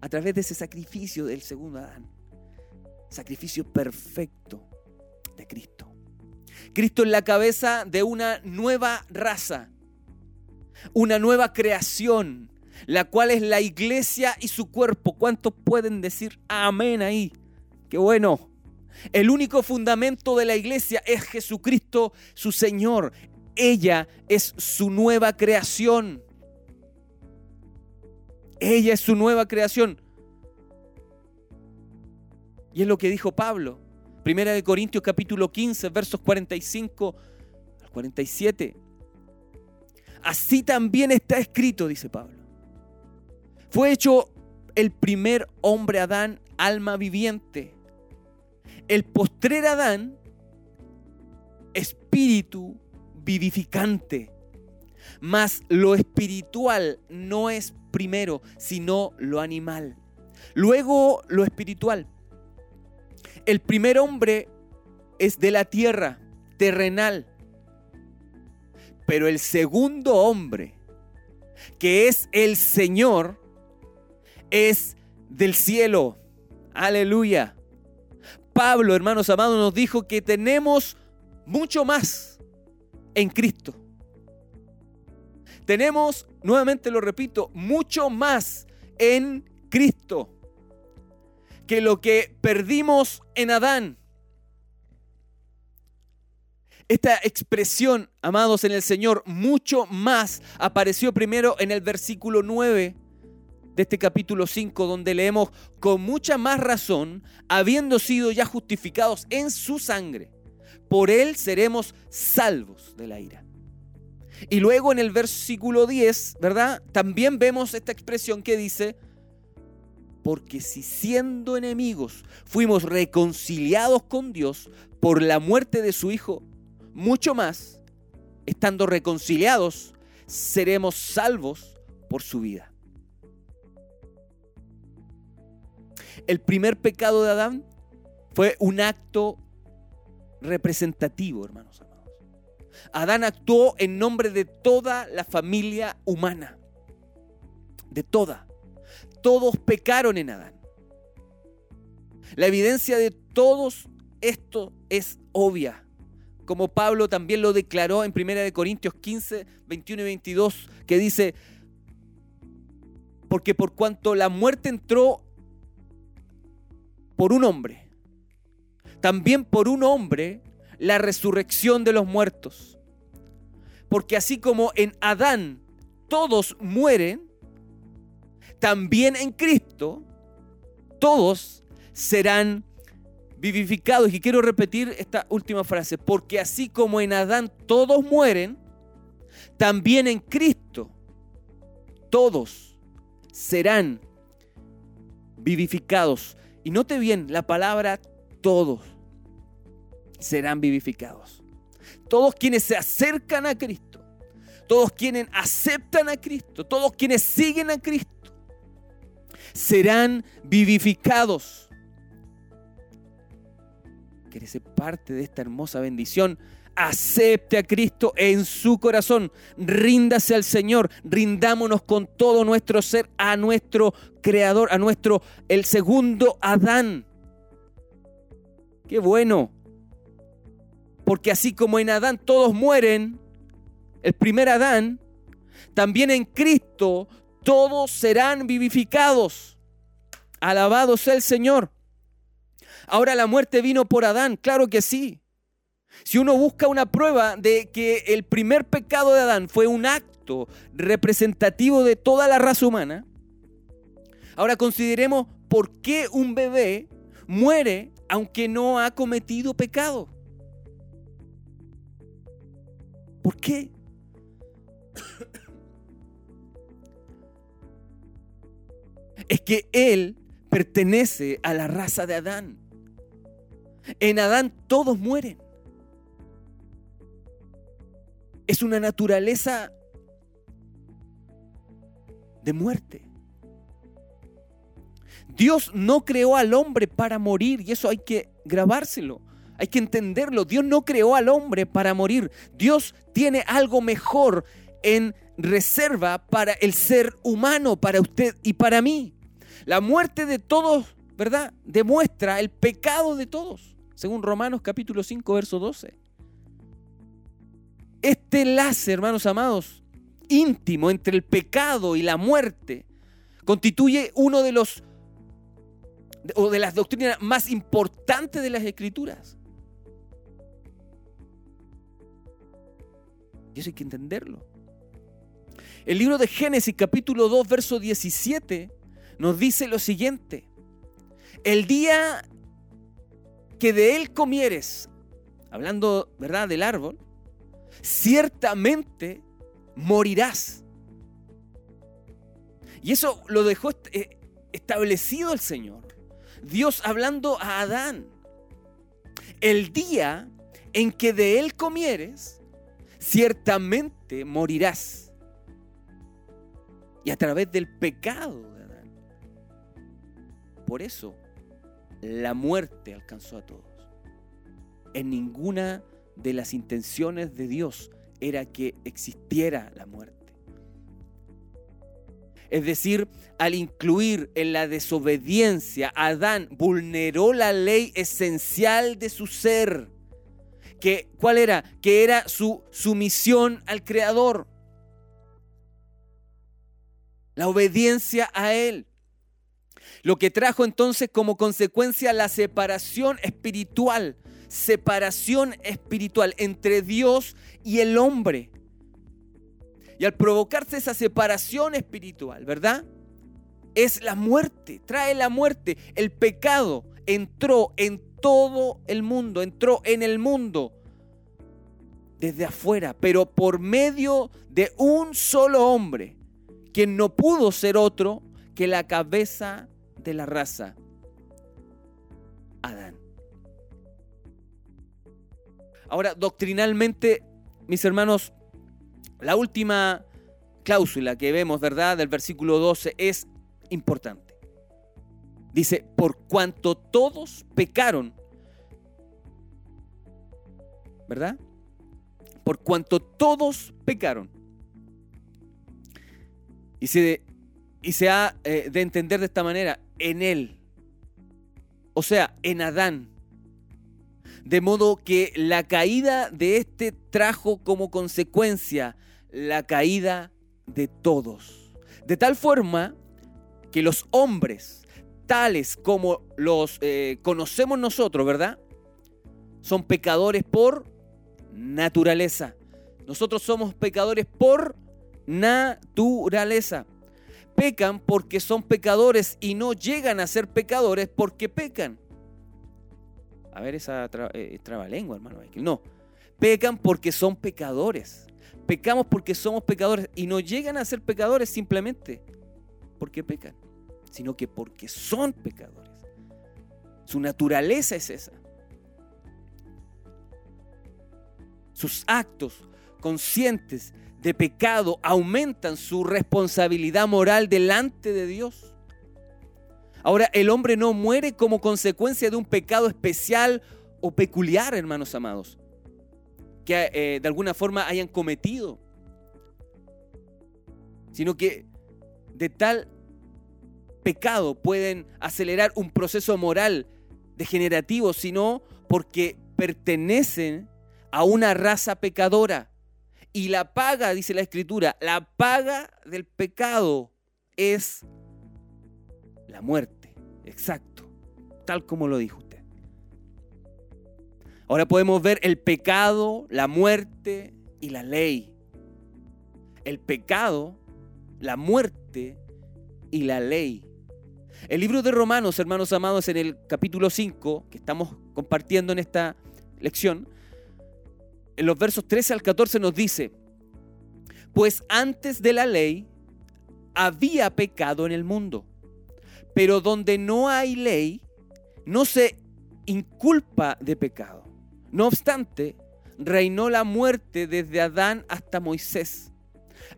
Speaker 1: A través de ese sacrificio del segundo Adán. Sacrificio perfecto de Cristo. Cristo es la cabeza de una nueva raza, una nueva creación, la cual es la iglesia y su cuerpo. ¿Cuántos pueden decir amén ahí? Qué bueno. El único fundamento de la iglesia es Jesucristo, su Señor. Ella es su nueva creación. Ella es su nueva creación. Y es lo que dijo Pablo. Primera de Corintios capítulo 15, versos 45 al 47. Así también está escrito, dice Pablo. Fue hecho el primer hombre Adán, alma viviente. El postrer Adán, espíritu vivificante. Mas lo espiritual no es primero, sino lo animal. Luego lo espiritual. El primer hombre es de la tierra, terrenal. Pero el segundo hombre, que es el Señor, es del cielo. Aleluya. Pablo, hermanos amados, nos dijo que tenemos mucho más en Cristo. Tenemos, nuevamente lo repito, mucho más en Cristo que lo que perdimos en Adán. Esta expresión, amados en el Señor, mucho más apareció primero en el versículo 9 de este capítulo 5, donde leemos, con mucha más razón, habiendo sido ya justificados en su sangre, por él seremos salvos de la ira. Y luego en el versículo 10, ¿verdad? También vemos esta expresión que dice, porque si siendo enemigos fuimos reconciliados con Dios por la muerte de su Hijo, mucho más, estando reconciliados, seremos salvos por su vida. El primer pecado de Adán fue un acto representativo, hermanos amados. Adán actuó en nombre de toda la familia humana. De toda. Todos pecaron en Adán. La evidencia de todos esto es obvia. Como Pablo también lo declaró en 1 Corintios 15, 21 y 22, que dice, porque por cuanto la muerte entró por un hombre, también por un hombre la resurrección de los muertos. Porque así como en Adán todos mueren, también en Cristo todos serán vivificados. Y quiero repetir esta última frase, porque así como en Adán todos mueren, también en Cristo todos serán vivificados. Y note bien la palabra todos serán vivificados. Todos quienes se acercan a Cristo, todos quienes aceptan a Cristo, todos quienes siguen a Cristo, serán vivificados. ¿Quieres ser parte de esta hermosa bendición? Acepte a Cristo en su corazón, ríndase al Señor, rindámonos con todo nuestro ser a nuestro Creador, a nuestro, el segundo Adán. Qué bueno. Porque así como en Adán todos mueren, el primer Adán, también en Cristo todos serán vivificados. Alabado sea el Señor. Ahora la muerte vino por Adán, claro que sí. Si uno busca una prueba de que el primer pecado de Adán fue un acto representativo de toda la raza humana, ahora consideremos por qué un bebé muere aunque no ha cometido pecado. ¿Por qué? Es que él pertenece a la raza de Adán. En Adán todos mueren es una naturaleza de muerte. Dios no creó al hombre para morir y eso hay que grabárselo. Hay que entenderlo. Dios no creó al hombre para morir. Dios tiene algo mejor en reserva para el ser humano, para usted y para mí. La muerte de todos, ¿verdad? Demuestra el pecado de todos, según Romanos capítulo 5, verso 12. Este enlace, hermanos amados, íntimo entre el pecado y la muerte, constituye uno de los o de las doctrinas más importantes de las escrituras. Y eso hay que entenderlo. El libro de Génesis capítulo 2, verso 17 nos dice lo siguiente. El día que de él comieres, hablando, ¿verdad?, del árbol, ciertamente morirás. Y eso lo dejó eh, establecido el Señor. Dios hablando a Adán. El día en que de él comieres, ciertamente morirás. Y a través del pecado de Adán. Por eso la muerte alcanzó a todos. En ninguna de las intenciones de Dios era que existiera la muerte. Es decir, al incluir en la desobediencia, Adán vulneró la ley esencial de su ser. Que, ¿Cuál era? Que era su sumisión al Creador. La obediencia a Él. Lo que trajo entonces como consecuencia la separación espiritual separación espiritual entre Dios y el hombre. Y al provocarse esa separación espiritual, ¿verdad? Es la muerte, trae la muerte. El pecado entró en todo el mundo, entró en el mundo desde afuera, pero por medio de un solo hombre, quien no pudo ser otro que la cabeza de la raza, Adán. Ahora, doctrinalmente, mis hermanos, la última cláusula que vemos, ¿verdad?, del versículo 12 es importante. Dice, por cuanto todos pecaron, ¿verdad? Por cuanto todos pecaron. Y se, y se ha eh, de entender de esta manera, en él, o sea, en Adán, de modo que la caída de este trajo como consecuencia la caída de todos. De tal forma que los hombres, tales como los eh, conocemos nosotros, ¿verdad? Son pecadores por naturaleza. Nosotros somos pecadores por naturaleza. Pecan porque son pecadores y no llegan a ser pecadores porque pecan. A ver esa eh, trabalengua, hermano No, pecan porque son pecadores. Pecamos porque somos pecadores y no llegan a ser pecadores simplemente porque pecan, sino que porque son pecadores. Su naturaleza es esa. Sus actos conscientes de pecado aumentan su responsabilidad moral delante de Dios. Ahora, el hombre no muere como consecuencia de un pecado especial o peculiar, hermanos amados, que eh, de alguna forma hayan cometido, sino que de tal pecado pueden acelerar un proceso moral degenerativo, sino porque pertenecen a una raza pecadora. Y la paga, dice la escritura, la paga del pecado es la muerte. Exacto, tal como lo dijo usted. Ahora podemos ver el pecado, la muerte y la ley. El pecado, la muerte y la ley. El libro de Romanos, hermanos amados, en el capítulo 5, que estamos compartiendo en esta lección, en los versos 13 al 14 nos dice, pues antes de la ley había pecado en el mundo, pero donde no hay ley, no se inculpa de pecado. No obstante, reinó la muerte desde Adán hasta Moisés.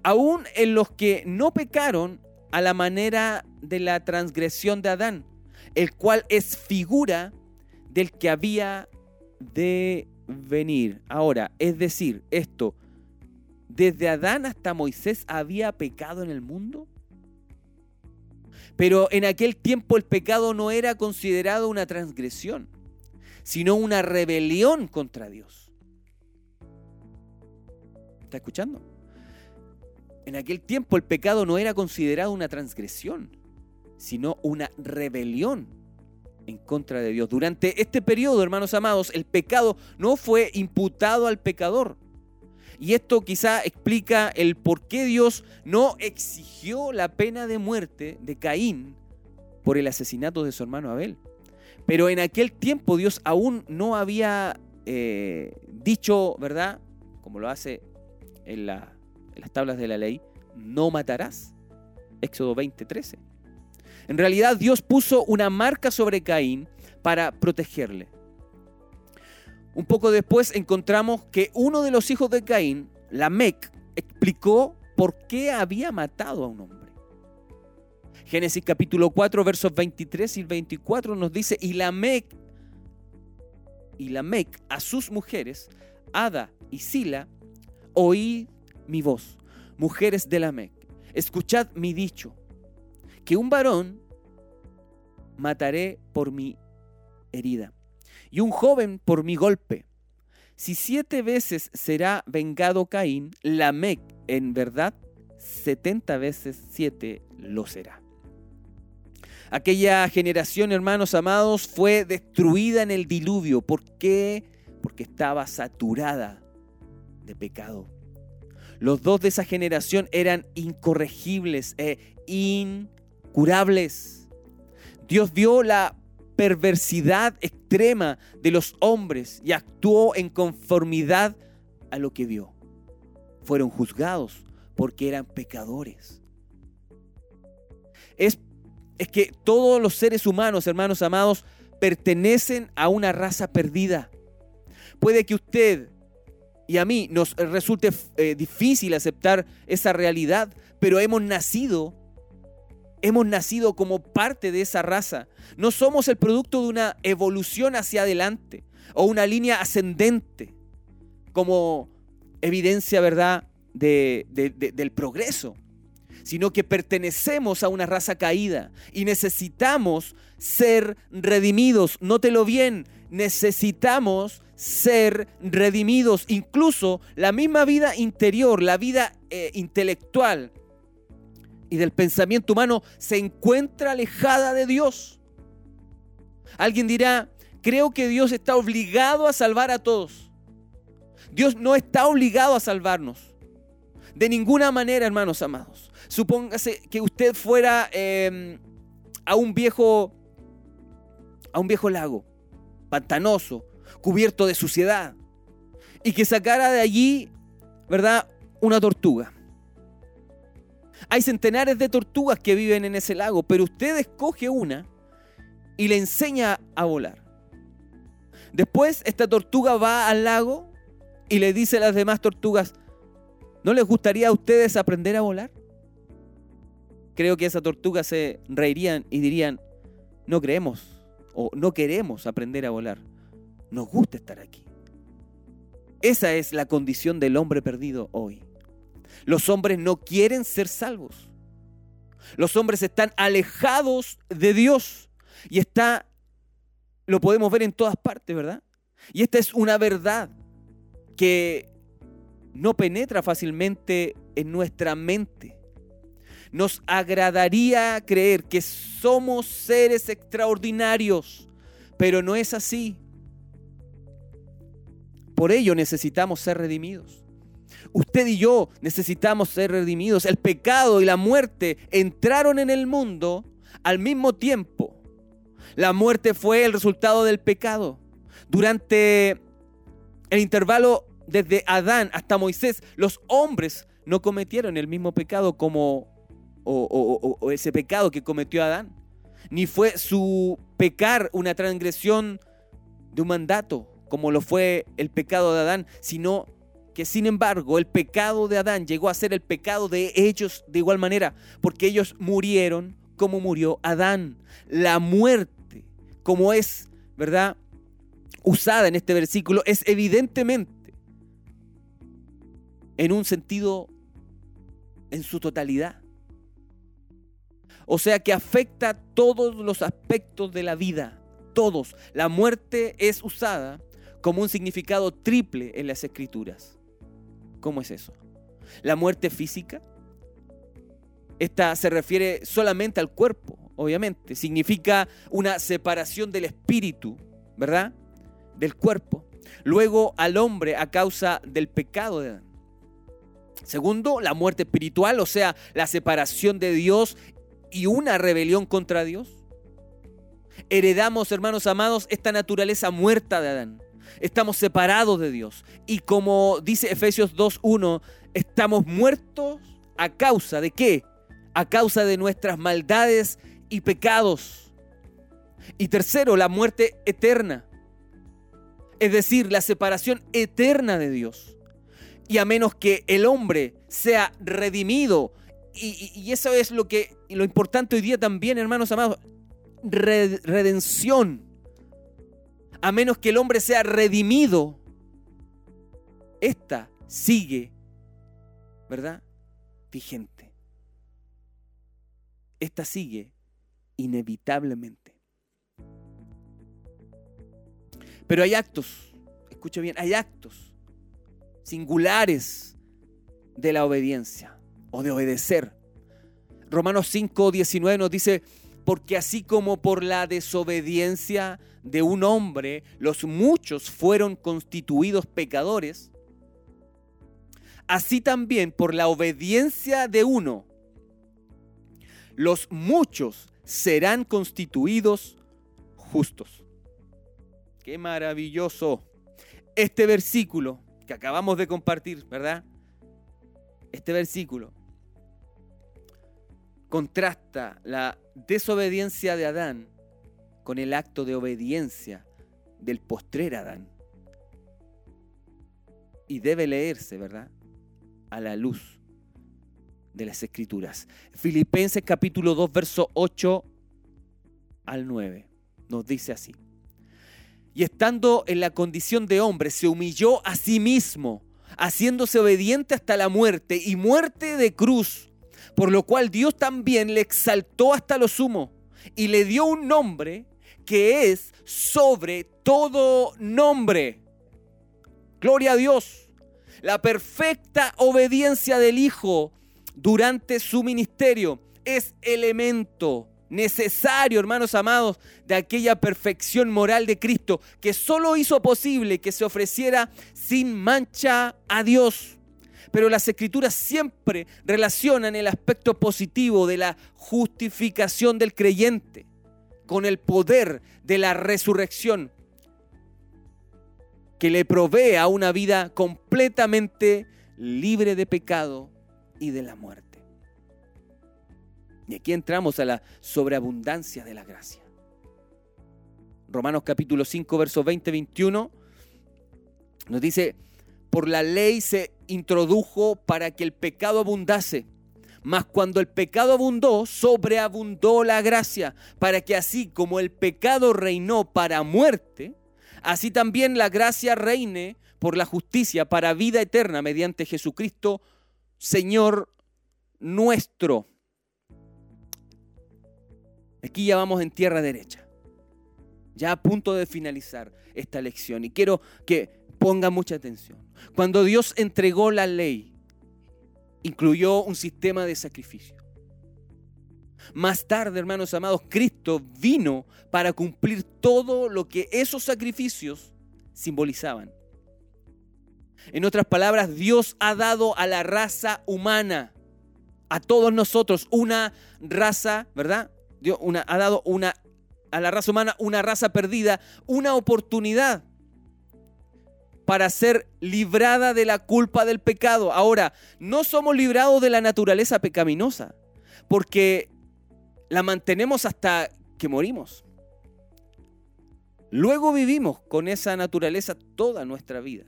Speaker 1: Aún en los que no pecaron a la manera de la transgresión de Adán, el cual es figura del que había de venir. Ahora, es decir, esto, desde Adán hasta Moisés había pecado en el mundo. Pero en aquel tiempo el pecado no era considerado una transgresión, sino una rebelión contra Dios. ¿Está escuchando? En aquel tiempo el pecado no era considerado una transgresión, sino una rebelión en contra de Dios. Durante este periodo, hermanos amados, el pecado no fue imputado al pecador. Y esto quizá explica el por qué Dios no exigió la pena de muerte de Caín por el asesinato de su hermano Abel. Pero en aquel tiempo Dios aún no había eh, dicho, ¿verdad? Como lo hace en la en las tablas de la ley, no matarás. Éxodo 20:13. En realidad Dios puso una marca sobre Caín para protegerle. Un poco después encontramos que uno de los hijos de Caín, Lamec, explicó por qué había matado a un hombre. Génesis capítulo 4 versos 23 y 24 nos dice, y Lamec, y Lamec a sus mujeres, Ada y Sila, oí mi voz. Mujeres de la Mec, escuchad mi dicho, que un varón mataré por mi herida y un joven por mi golpe. Si siete veces será vengado Caín, Lamec en verdad setenta veces siete lo será. Aquella generación, hermanos amados, fue destruida en el diluvio. ¿Por qué? Porque estaba saturada de pecado. Los dos de esa generación eran incorregibles e incurables. Dios vio la perversidad extrema de los hombres y actuó en conformidad a lo que vio. Fueron juzgados porque eran pecadores. Es, es que todos los seres humanos, hermanos amados, pertenecen a una raza perdida. Puede que usted y a mí nos resulte eh, difícil aceptar esa realidad, pero hemos nacido, hemos nacido como parte de esa raza. No somos el producto de una evolución hacia adelante o una línea ascendente como evidencia, ¿verdad?, del progreso, sino que pertenecemos a una raza caída y necesitamos ser redimidos. Nótelo bien, necesitamos ser redimidos. Incluso la misma vida interior, la vida eh, intelectual y del pensamiento humano se encuentra alejada de Dios. Alguien dirá, creo que Dios está obligado a salvar a todos. Dios no está obligado a salvarnos. De ninguna manera, hermanos amados. Supóngase que usted fuera em, a un viejo a un viejo lago pantanoso cubierto de suciedad, y que sacara de allí, ¿verdad?, una tortuga. Hay centenares de tortugas que viven en ese lago, pero usted escoge una y le enseña a volar. Después esta tortuga va al lago y le dice a las demás tortugas, ¿no les gustaría a ustedes aprender a volar? Creo que esa tortuga se reirían y dirían, no creemos o no queremos aprender a volar. Nos gusta estar aquí. Esa es la condición del hombre perdido hoy. Los hombres no quieren ser salvos. Los hombres están alejados de Dios y está, lo podemos ver en todas partes, ¿verdad? Y esta es una verdad que no penetra fácilmente en nuestra mente. Nos agradaría creer que somos seres extraordinarios, pero no es así. Por ello necesitamos ser redimidos. Usted y yo necesitamos ser redimidos. El pecado y la muerte entraron en el mundo al mismo tiempo. La muerte fue el resultado del pecado. Durante el intervalo desde Adán hasta Moisés, los hombres no cometieron el mismo pecado como o, ese pecado que cometió Adán. Ni fue su pecar una transgresión de un mandato, como lo fue el pecado de Adán, sino que sin embargo el pecado de Adán llegó a ser el pecado de ellos de igual manera, porque ellos murieron como murió Adán. La muerte, como es, ¿verdad? Usada en este versículo, es evidentemente en un sentido en su totalidad. O sea que afecta todos los aspectos de la vida, todos. La muerte es usada como un significado triple en las escrituras. ¿Cómo es eso? La muerte física, esta se refiere solamente al cuerpo, obviamente. Significa una separación del espíritu, ¿verdad? Del cuerpo. Luego al hombre a causa del pecado de Adán. Segundo, la muerte espiritual, o sea, la separación de Dios y una rebelión contra Dios. Heredamos, hermanos amados, esta naturaleza muerta de Adán estamos separados de Dios. Y como dice Efesios 2.1, estamos muertos a causa de qué? A causa de nuestras maldades y pecados. Y tercero, la muerte eterna. Es decir, la separación eterna de Dios. Y a menos que el hombre sea redimido, y, eso es lo que lo importante hoy día también, hermanos amados, redención a menos que el hombre sea redimido, esta sigue, ¿verdad? Vigente. Esta sigue inevitablemente. Pero hay actos, escucha bien, hay actos singulares de la obediencia o de obedecer. Romanos 5, 19 nos dice, porque así como por la desobediencia de un hombre los muchos fueron constituidos pecadores, así también por la obediencia de uno los muchos serán constituidos justos. Qué maravilloso este versículo que acabamos de compartir, ¿verdad? Este versículo contrasta la desobediencia de Adán con el acto de obediencia del postrer Adán. Y debe leerse, ¿verdad? A la luz de las escrituras. Filipenses capítulo 2, verso 8 al 9. Nos dice así. Y estando en la condición de hombre, se humilló a sí mismo, haciéndose obediente hasta la muerte y muerte de cruz por lo cual Dios también le exaltó hasta lo sumo y le dio un nombre que es sobre todo nombre. Gloria a Dios. La perfecta obediencia del Hijo durante su ministerio es elemento necesario, hermanos amados, de aquella perfección moral de Cristo que solo hizo posible que se ofreciera sin mancha a Dios. Pero las escrituras siempre relacionan el aspecto positivo de la justificación del creyente con el poder de la resurrección que le provee a una vida completamente libre de pecado y de la muerte. Y aquí entramos a la sobreabundancia de la gracia. Romanos capítulo 5, versos 20-21 nos dice, por la ley se introdujo para que el pecado abundase. Mas cuando el pecado abundó, sobreabundó la gracia, para que así como el pecado reinó para muerte, así también la gracia reine por la justicia para vida eterna mediante Jesucristo, Señor nuestro. Aquí ya vamos en tierra derecha, ya a punto de finalizar esta lección. Y quiero que ponga mucha atención. Cuando Dios entregó la ley, incluyó un sistema de sacrificio. Más tarde, hermanos amados, Cristo vino para cumplir todo lo que esos sacrificios simbolizaban. En otras palabras, Dios ha dado a la raza humana, a todos nosotros, una raza, ¿verdad? Dios una, ha dado una, a la raza humana una raza perdida, una oportunidad para ser librada de la culpa del pecado. Ahora, no somos librados de la naturaleza pecaminosa, porque la mantenemos hasta que morimos. Luego vivimos con esa naturaleza toda nuestra vida.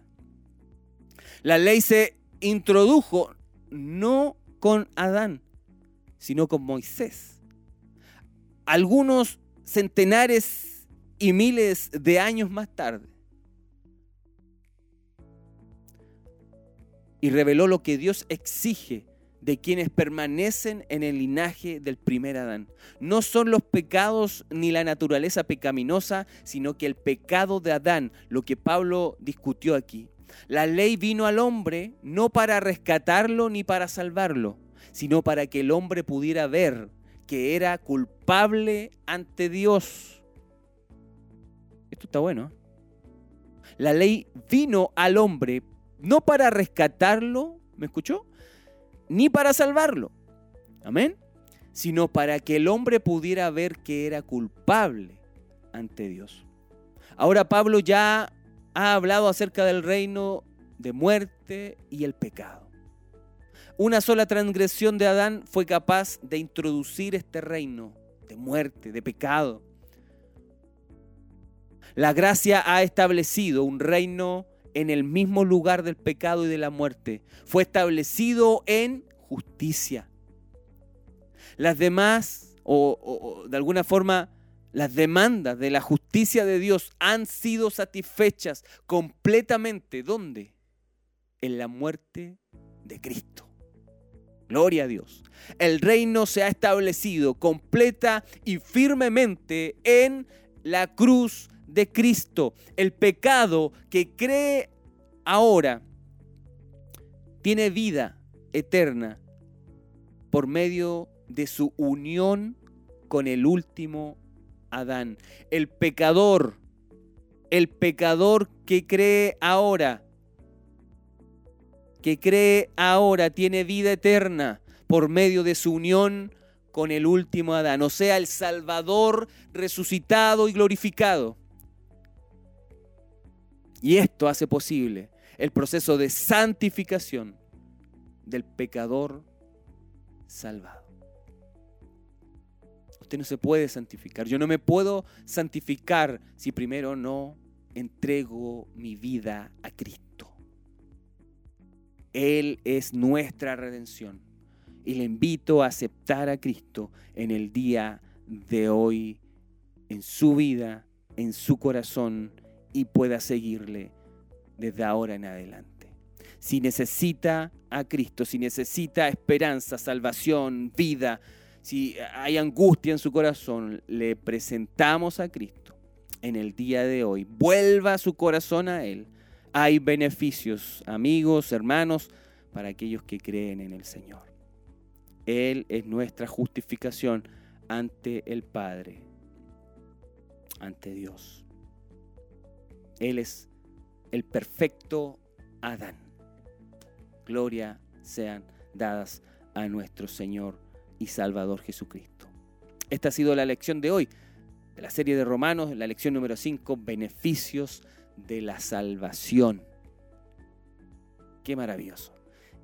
Speaker 1: La ley se introdujo no con Adán, sino con Moisés. Algunos centenares y miles de años más tarde. Y reveló lo que Dios exige de quienes permanecen en el linaje del primer Adán. No son los pecados ni la naturaleza pecaminosa, sino que el pecado de Adán, lo que Pablo discutió aquí. La ley vino al hombre no para rescatarlo ni para salvarlo, sino para que el hombre pudiera ver que era culpable ante Dios. Esto está bueno. ¿eh? La ley vino al hombre no para rescatarlo, ¿me escuchó? Ni para salvarlo. Amén. Sino para que el hombre pudiera ver que era culpable ante Dios. Ahora Pablo ya ha hablado acerca del reino de muerte y el pecado. Una sola transgresión de Adán fue capaz de introducir este reino de muerte, de pecado. La gracia ha establecido un reino en el mismo lugar del pecado y de la muerte. Fue establecido en justicia. Las demás, o, de alguna forma, las demandas de la justicia de Dios han sido satisfechas completamente. ¿Dónde? En la muerte de Cristo. Gloria a Dios. El reino se ha establecido completa y firmemente en la cruz de Cristo. El pecado que cree ahora tiene vida eterna por medio de su unión con el último Adán. El pecador, el pecador que cree ahora, que cree ahora tiene vida eterna por medio de su unión con el último Adán, o sea, el Salvador resucitado y glorificado. Y esto hace posible el proceso de santificación del pecador salvado. Usted no se puede santificar. Yo no me puedo santificar si primero no entrego mi vida a Cristo. Él es nuestra redención. Y le invito a aceptar a Cristo en el día de hoy, en su vida, en su corazón y pueda seguirle desde ahora en adelante. Si necesita a Cristo, si necesita esperanza, salvación, vida, si hay angustia en su corazón, le presentamos a Cristo en el día de hoy. Vuelva su corazón a Él. Hay beneficios, amigos, hermanos, para aquellos que creen en el Señor. Él es nuestra justificación ante el Padre, ante Dios. Él es el perfecto Adán. Gloria sean dadas a nuestro Señor y Salvador Jesucristo. Esta ha sido la lección de hoy de la serie de Romanos, la lección número 5, beneficios de la salvación. Qué maravilloso.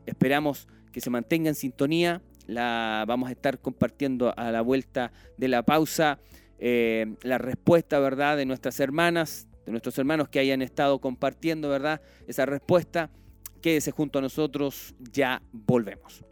Speaker 1: Esperamos que se mantenga en sintonía
Speaker 4: la vamos a estar compartiendo a la vuelta de la pausa. Eh, la respuesta, ¿verdad?, de nuestras hermanas, de nuestros hermanos que hayan estado compartiendo, ¿verdad?, esa respuesta. Quédese junto a nosotros, ya volvemos.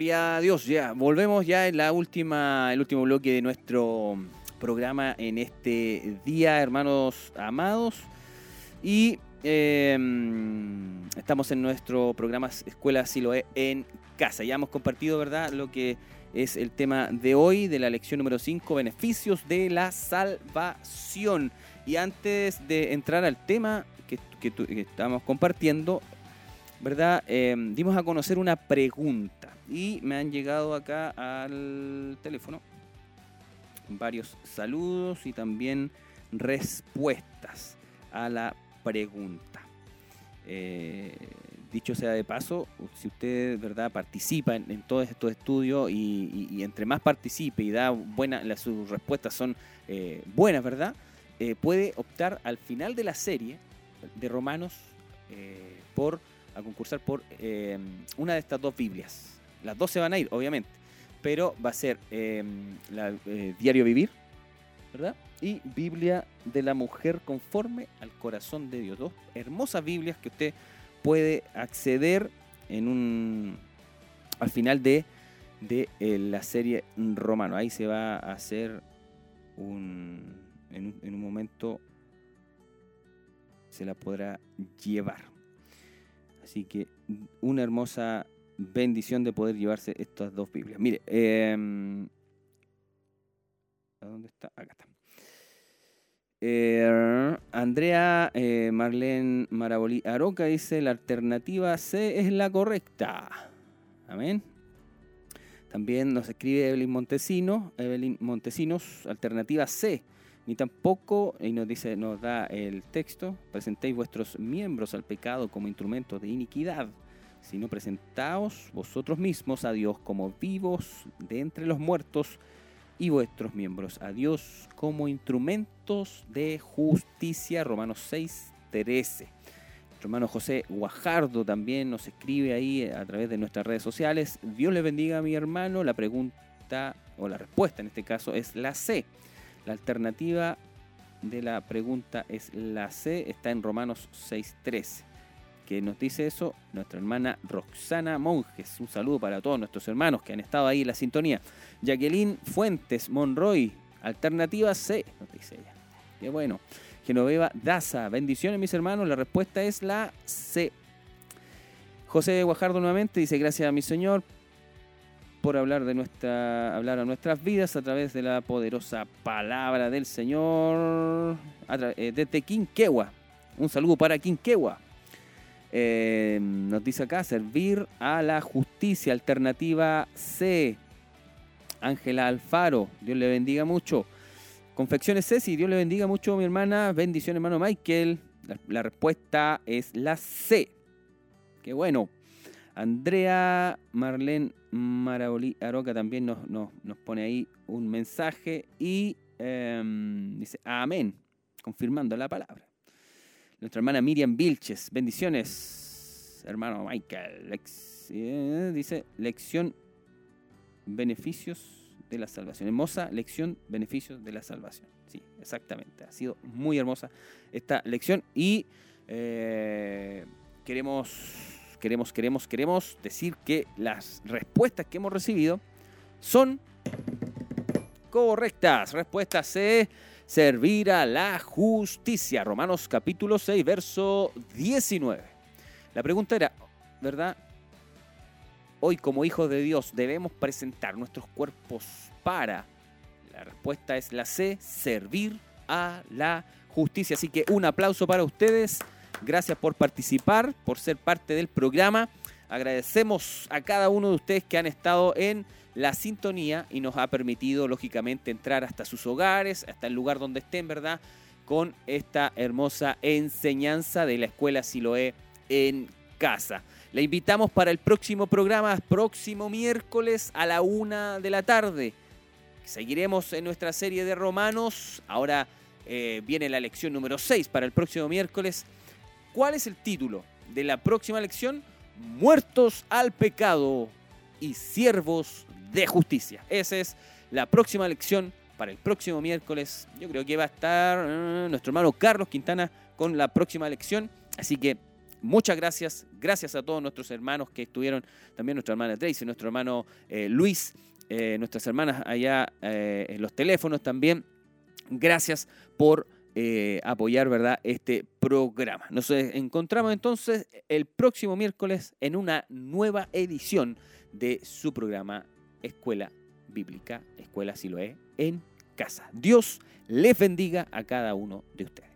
Speaker 4: Gloria a Dios, ya volvemos ya en la última, el último bloque de nuestro programa en este día, hermanos amados. Y em, estamos en nuestro programa Escuela Siloé en casa. Ya hemos compartido, ¿verdad?, lo que es el tema de hoy, de la lección número 5, beneficios de la salvación. Y antes de entrar al tema que, que, estamos compartiendo, ¿verdad? Em, dimos a conocer una pregunta y me han llegado acá al teléfono varios saludos y también respuestas a la pregunta. Eh, dicho sea de paso, si usted verdad participa en, todos estos estudios y, entre más participe y da buenas, sus respuestas son eh, buenas, ¿verdad?
Speaker 1: eh, puede optar al final de la serie de Romanos por a concursar por una de estas dos Biblias. Las dos se van a ir, obviamente, pero va a ser la Diario Vivir, ¿verdad? Y Biblia de la Mujer conforme al corazón de Dios. Dos hermosas Biblias que usted puede acceder en un al final de, de eh, la serie Romano. Ahí se va a hacer un en, un momento se la podrá llevar. Así que una hermosa bendición de poder llevarse estas dos Biblias. Mire, eh, ¿dónde está? Acá está. Eh, Andrea eh, Marlene Marabolí Aroca dice, la alternativa C es la correcta. Amén. También nos escribe Evelyn Montesino, Evelyn Montesinos, alternativa C. Ni tampoco, y nos dice, nos da el texto, presentéis vuestros miembros al pecado como instrumento de iniquidad, sino presentaos vosotros mismos a Dios como vivos de entre los muertos y vuestros miembros a Dios como instrumentos de justicia. Romanos 6, 13. Nuestro hermano José Guajardo también nos escribe ahí a través de nuestras redes sociales. Dios le bendiga a mi hermano. La pregunta, o la respuesta en este caso, es la C. La alternativa de la pregunta es la C. Está en Romanos 6, 13 que nos dice eso nuestra hermana Roxana Monjes. Un saludo para todos nuestros hermanos que han estado ahí en la sintonía. Jacqueline Fuentes Monroy, alternativa C, nos dice ella. Qué bueno. Genoveva Daza, bendiciones mis hermanos. La respuesta es la C. José Guajardo nuevamente dice gracias a mi Señor por hablar de nuestra hablar a nuestras vidas a través de la poderosa palabra del Señor eh, desde Quinquegua. Un saludo para Quinquegua. Eh, nos dice acá, servir a la justicia, alternativa C. Ángela Alfaro, Dios le bendiga mucho. Confecciones Ceci, Dios le bendiga mucho mi hermana. Bendición hermano Michael. La, respuesta es la C. Qué bueno. Andrea Marlene Marabolí Aroca también nos, nos, pone ahí un mensaje y em, dice amén, confirmando la palabra nuestra hermana Miriam Vilches. Bendiciones, hermano Michael. Eh, dice, lección, beneficios de la salvación. Hermosa lección, beneficios de la salvación. Sí, exactamente. Ha sido muy hermosa esta lección y eh, queremos, queremos, queremos, queremos decir que las respuestas que hemos recibido son correctas. Respuesta C servir a la justicia. Romanos capítulo 6, verso 19. La pregunta era, ¿verdad? Hoy como hijos de Dios debemos presentar nuestros cuerpos para... La respuesta es la C, servir a la justicia. Así que un aplauso para ustedes. Gracias por participar, por ser parte del programa. Agradecemos a cada uno de ustedes que han estado en la sintonía y nos ha permitido, lógicamente, entrar hasta sus hogares, hasta el lugar donde estén, ¿verdad? Con esta hermosa enseñanza de la Escuela Siloé en casa. Le invitamos para el próximo programa, próximo miércoles a la una de la tarde. Seguiremos en nuestra serie de romanos. Ahora eh, viene la lección número 6 para el próximo miércoles. ¿Cuál es el título de la próxima lección? Muertos al pecado y siervos de justicia. Esa es la próxima lección para el próximo miércoles. Yo creo que va a estar eh, nuestro hermano Carlos Quintana con la próxima lección. Así que muchas gracias. Gracias a todos nuestros hermanos que estuvieron, también nuestra hermana Tracy, nuestro hermano eh, Luis, eh, nuestras hermanas allá en los teléfonos también. Gracias por apoyar ¿verdad? este programa. Nos encontramos entonces el próximo miércoles en una nueva edición de su programa Escuela Bíblica, Escuela Siloé, en casa. Dios les bendiga a cada uno de ustedes.